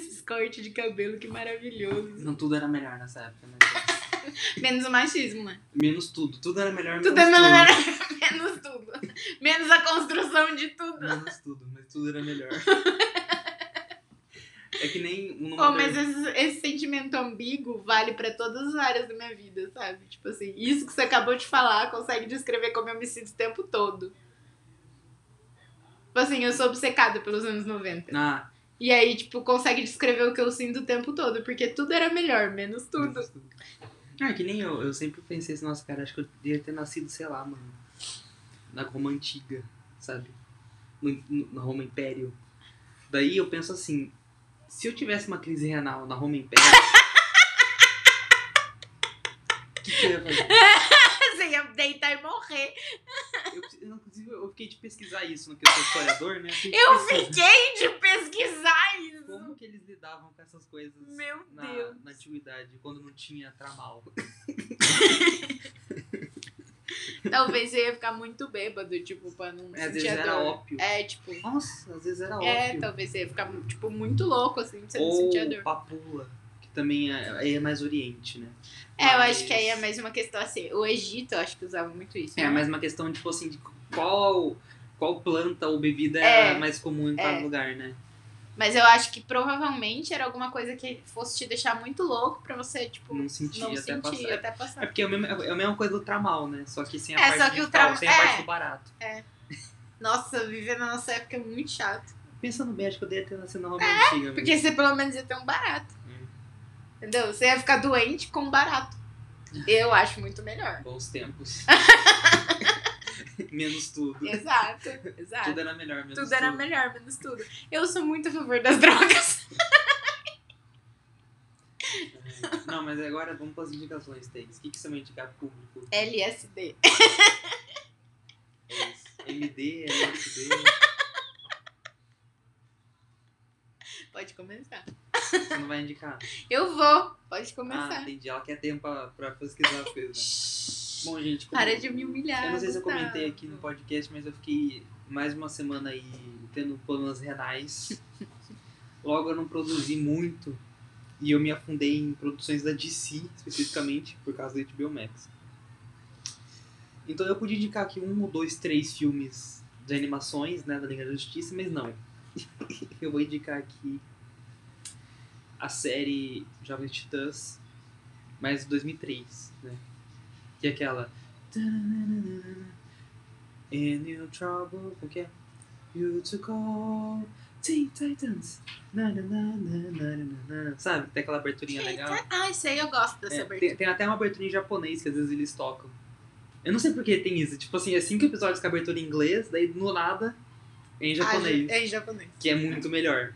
Esses cortes de cabelo, que maravilhoso. Não, tudo era melhor nessa época, né? *laughs* Menos o machismo, né? Menos tudo. Tudo era melhor, Tudo menos é melhor. tudo. *laughs* Menos tudo. Menos a construção de tudo. Menos tudo, mas tudo era melhor. É que nem um Pô, mas esse, esse sentimento ambíguo vale pra todas as áreas da minha vida, sabe? Tipo assim, isso que você acabou de falar consegue descrever como eu me sinto o tempo todo. Tipo assim, eu sou obcecada pelos anos 90. Ah, E aí, tipo, consegue descrever o que eu sinto o tempo todo, porque tudo era melhor, menos tudo. menos tudo. Ah, que nem eu. Eu sempre pensei assim, nossa, cara, acho que eu devia ter nascido, sei lá, mano. Na Roma Antiga, sabe? No, no- na Roma Império. Daí eu penso assim, se eu tivesse uma crise renal na Roma Império. O que, que eu ia fazer? *laughs* Você ia deitar e morrer. Eu, eu, inclusive, eu fiquei de pesquisar isso, no que eu sou historiador, né? fiquei de Eu fiquei de pesquisar isso. Como que eles lidavam com essas coisas Meu na, Deus. na antiguidade, quando não tinha tramal? *laughs* Talvez você ia ficar muito bêbado, tipo, pra não É, às vezes era dor. ópio. É, tipo. Nossa, às vezes era É, ópio. talvez você ia ficar, tipo, muito louco, assim, pra você não Ou sentir a dor. papula, que também é, é mais oriente, né? É, eu acho que aí é mais uma questão assim. O Egito, eu acho que usava muito isso. É né? mais uma questão, tipo assim, de qual, qual planta ou bebida É, é, mais comum em cada é. lugar, né? Mas eu acho que provavelmente era alguma coisa que fosse te deixar muito louco pra você, tipo, Não sentir não até sentir passar. até É passar. porque é a mesma, é a mesma coisa do tramal, né? Só que sem a É, parte só que o digital, trama- sem a é. parte do barato. Nossa, viver na nossa época é muito chato. Pensando bem, acho que eu devia ter nascido na Roma Antiga. É, Porque você pelo menos ia ter um barato. Entendeu? Você ia ficar doente com barato. Eu acho muito melhor. Bons tempos. *laughs* menos tudo. Exato, exato. Tudo era melhor, menos Tudo era melhor, menos tudo. Eu sou muito a favor das drogas. Não, mas agora vamos para as indicações, Teis. O que, que você vai indicar público? LSD. MD, LSD. Pode começar. Você não vai indicar? Eu vou. Pode Ah, começar. entendi. Ela quer tempo pra, pra pesquisar as coisas. né? Bom, gente, como- Para de me humilhar. eu não sei se eu comentei aqui no podcast, mas eu fiquei mais uma semana aí tendo problemas renais. *laughs* Logo eu não produzi muito e eu me afundei em produções da DC, especificamente, por causa do HBO Max. Então eu podia indicar aqui um ou dois, três filmes de animações, né, da Liga da Justiça, mas não. *laughs* eu vou indicar aqui a série Jovens Titãs, mas de 2003, né? Que é aquela... In your trouble, como que é? You to call Teen Titans. Na, na, na, na, na, na, na. Sabe? Tem aquela aberturinha legal. Ah, isso aí eu gosto dessa É, abertura. tem, tem até uma abertura em japonês que às vezes eles tocam. Eu não sei por que tem isso. Tipo assim, é cinco episódios com a abertura em inglês, daí no nada em japonês. Ah, é em japonês. Que é muito melhor.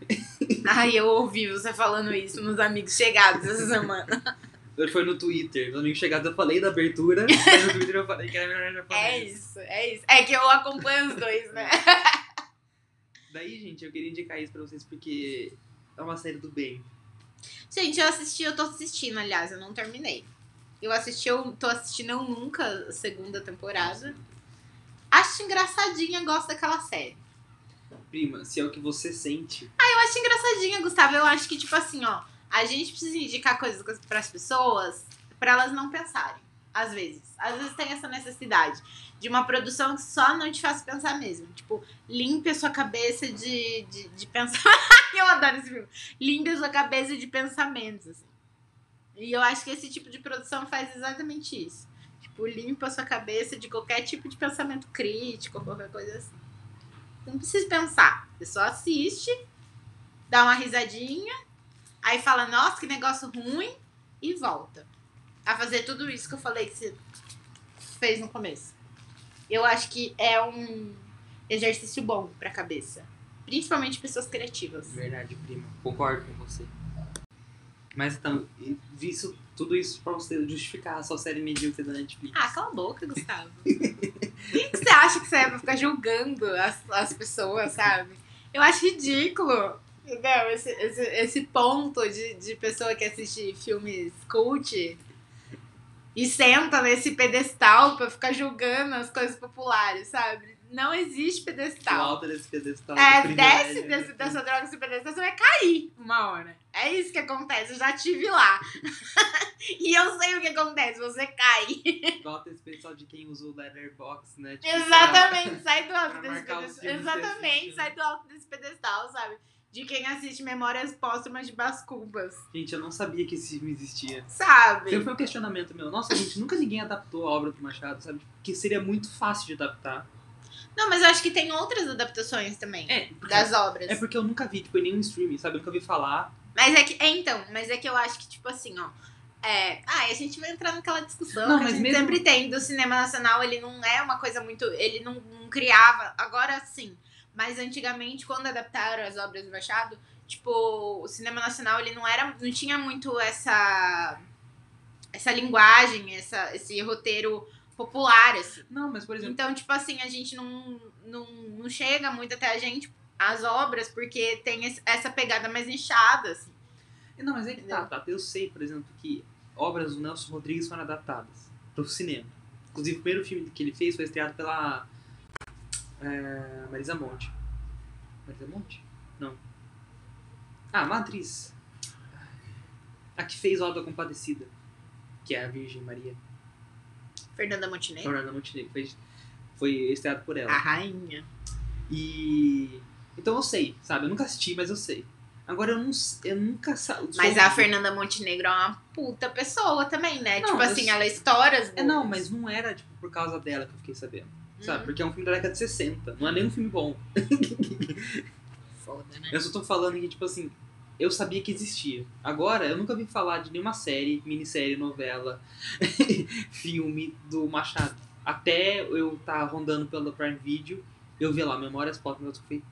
Ai, eu ouvi você falando isso nos amigos chegados essa semana. Foi no Twitter. Nos amigos chegados eu falei da abertura, mas no Twitter eu falei que era melhor em japonês. É isso, é isso. É que eu acompanho os dois, né? Daí, gente, eu queria indicar isso pra vocês porque é uma série do bem. Gente, eu assisti, eu tô assistindo, aliás, eu não terminei. Eu assisti, eu tô assistindo Eu Nunca, a segunda temporada. Acho engraçadinha, gosto daquela série. Prima, se é o que você sente. Eu acho engraçadinha, Gustavo. Eu acho que, tipo assim, ó, a gente precisa indicar coisas pras pessoas pra elas não pensarem. Às vezes. Às vezes tem essa necessidade de uma produção que só não te faça pensar mesmo. Tipo, limpe a sua cabeça de, de, de pensar. *laughs* eu adoro esse filme. Limpe a sua cabeça de pensamentos, assim. E eu acho que esse tipo de produção faz exatamente isso. Tipo, limpa a sua cabeça de qualquer tipo de pensamento crítico, qualquer coisa assim. Não precisa pensar. Você só assiste, dá uma risadinha, aí fala, nossa, que negócio ruim, e volta. A fazer tudo isso que eu falei que você fez no começo. Eu acho que é um exercício bom pra cabeça. Principalmente pessoas criativas. Verdade, prima. Concordo com você. Mas então, isso, tudo isso pra você justificar a sua série medíocre da Netflix. Ah, cala a boca, Gustavo. *laughs* Que você acha que você é pra ficar julgando as, as pessoas, sabe? Eu acho ridículo. Entendeu? Esse, esse, esse ponto de, de pessoa que assiste filmes cult e senta nesse pedestal pra ficar julgando as coisas populares, sabe? Não existe pedestal. alto desse pedestal. É, desce privilégio. desse, dessa droga desse pedestal, você vai cair uma hora. É isso que acontece, eu já tive lá. *laughs* e eu sei o que acontece, você cai. *laughs* Nota esse pessoal de quem usa o Letterboxd, né? Tipo, Exatamente, sai do alto pra desse pedestal. assiste, Exatamente, sai do alto desse pedestal, sabe? De quem assiste Memórias Póstumas de Brás Cubas. Gente, eu não sabia que esse filme existia. Sabe? Sempre foi um questionamento meu. Nossa, gente, nunca ninguém adaptou a obra do Machado, sabe? Porque seria muito fácil de adaptar. Não, mas eu acho que tem outras adaptações também É, porque, das obras. é porque eu nunca vi, tipo, em nenhum streaming, sabe? Eu nunca vi falar. Mas é que. É, então, mas é que eu acho que, tipo assim, ó. É, ah, a gente vai entrar naquela discussão Não, que a mas gente mesmo- sempre tem do cinema nacional, ele não é uma coisa muito. Ele não, não criava. Agora sim. Mas antigamente, quando adaptaram as obras do Machado, tipo, o cinema nacional ele não era. não tinha muito essa. essa linguagem, essa, esse roteiro popular, assim. Não, mas por exemplo, Então, tipo assim, a gente não, não, não chega muito até a gente as obras porque tem esse- essa pegada mais nichada, assim. Não, mas é que tá, tá. Eu sei, por exemplo, que obras do Nelson Rodrigues foram adaptadas pro cinema. Inclusive, o primeiro filme que ele fez foi estreado pela é, Marisa Monte. Marisa Monte? Não. Ah, uma atriz. A que fez Obra Compadecida. Que é a Virgem Maria. Fernanda Montenegro. Fernanda Montenegro. Foi, foi estreado por ela. A rainha. E. Então eu sei, sabe? Eu nunca assisti, mas eu sei. Agora eu, não, eu nunca sa- sou. Mas a Fernanda Montenegro é uma puta pessoa também, né? Não, tipo assim, ela estoura as É, não, mas não era tipo, por causa dela que eu fiquei sabendo. Sabe? Hum, Porque é um filme da década de 60. Não é nem um filme bom. Foda, né? Eu só tô falando que, tipo assim, eu sabia que existia. Agora, eu nunca vi falar de nenhuma série, minissérie, novela, *laughs* filme do Machado. Até eu tá rondando pelo Prime Video, eu vi lá Memórias Póstumas, eu fui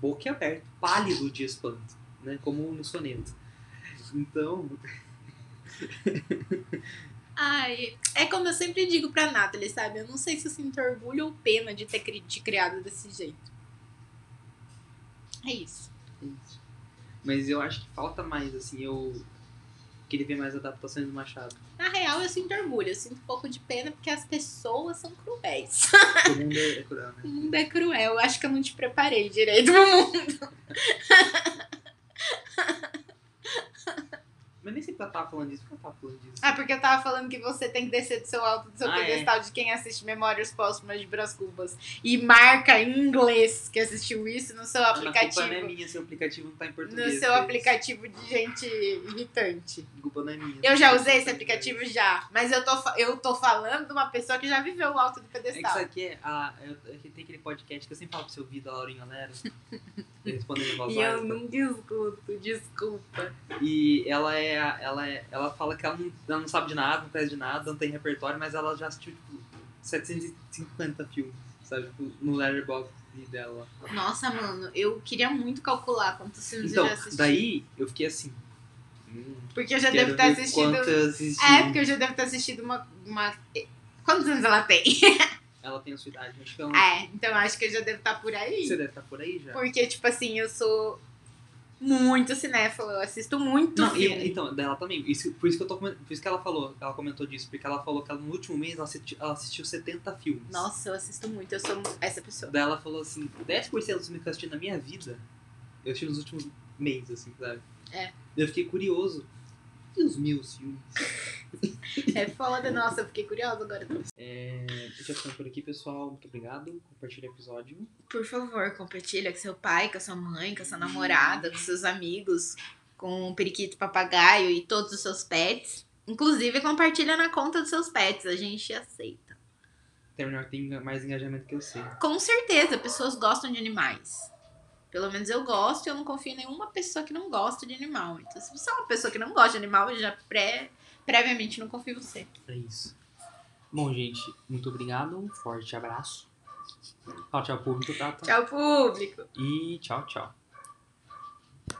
boca aberta, pálido de espanto, né? Como no soneto. Então, Ai, é como eu sempre digo pra Nathalie, sabe? Eu não sei se eu sinto orgulho ou pena de ter cri- te criado desse jeito. É isso. é isso. Mas eu acho que falta mais, assim, eu queria ver mais adaptações do Machado. Na real, eu sinto orgulho, eu sinto um pouco de pena porque as pessoas são cruéis. O mundo é cruel, né? O mundo é cruel, eu acho que eu não te preparei direito pro mundo. *laughs* Mas nem sei porque ela tava falando disso, por que ela tava falando disso? Ah, porque eu tava falando que você tem que descer do seu alto do seu Ah, é. pedestal de quem assiste Memórias Póstumas de Brás Cubas e marca em inglês que assistiu isso no seu A culpa aplicativo. não é minha, seu aplicativo não tá em No português. seu é aplicativo de gente irritante. A culpa não é minha. Eu já usei esse tá em aplicativo já, mas eu tô, eu tô falando de uma pessoa que já viveu o alto do É que pedestal. isso aqui é. A, eu, é que tem aquele podcast que eu sempre falo pro seu vídeo, da Laurinha Lero. *laughs* respondendo em voz E eu não discuto, desculpa. E ela é. Ela, é, ela fala que ela não, ela não sabe de nada, não conhece de nada, não tem repertório, mas ela já assistiu tipo, 750 filmes, sabe? Tipo, no Letterboxd. dela. Nossa, mano, eu queria muito calcular quantos filmes Então, eu já assisti. daí eu fiquei assim. Hum, Porque eu já devo ter assistido. assisti. É, porque eu já devo ter assistido uma. uma... Quantos anos ela tem? *laughs* Ela tem a sua idade, acho que ela... É, então acho que eu já devo estar por aí. Você deve estar por aí já. Porque, tipo assim, eu sou muito cinéfila, eu assisto muito Não, e, filme. então, dela também. Isso, por isso que eu tô Por isso que ela falou, ela comentou disso, porque ela falou que ela, no último mês ela assistiu, ela assistiu 70 filmes. Nossa, eu assisto muito, eu sou essa pessoa. Daí ela falou assim, 10% dos filmes que eu assisti na minha vida, eu assisti nos últimos meses, assim, sabe? É. Eu fiquei curioso. E os meus filmes? É foda, nossa, eu fiquei curiosa agora. É, já ficando por aqui, pessoal. Muito obrigado. Compartilhe o episódio. Por favor, compartilha com seu pai, com a sua mãe, com a sua namorada, com seus amigos, com o periquito papagaio e todos os seus pets. Inclusive, compartilha na conta dos seus pets, a gente aceita. Terminar tem mais engajamento que eu sei. Com certeza, pessoas gostam de animais. Pelo menos eu gosto e eu não confio em nenhuma pessoa que não gosta de animal. Então, se você é uma pessoa que não gosta de animal, eu já pré, previamente não confio em você. É isso. Bom, gente, muito obrigado. Um forte abraço. Tchau, tchau, público, Tata. Tchau, público! E tchau, tchau.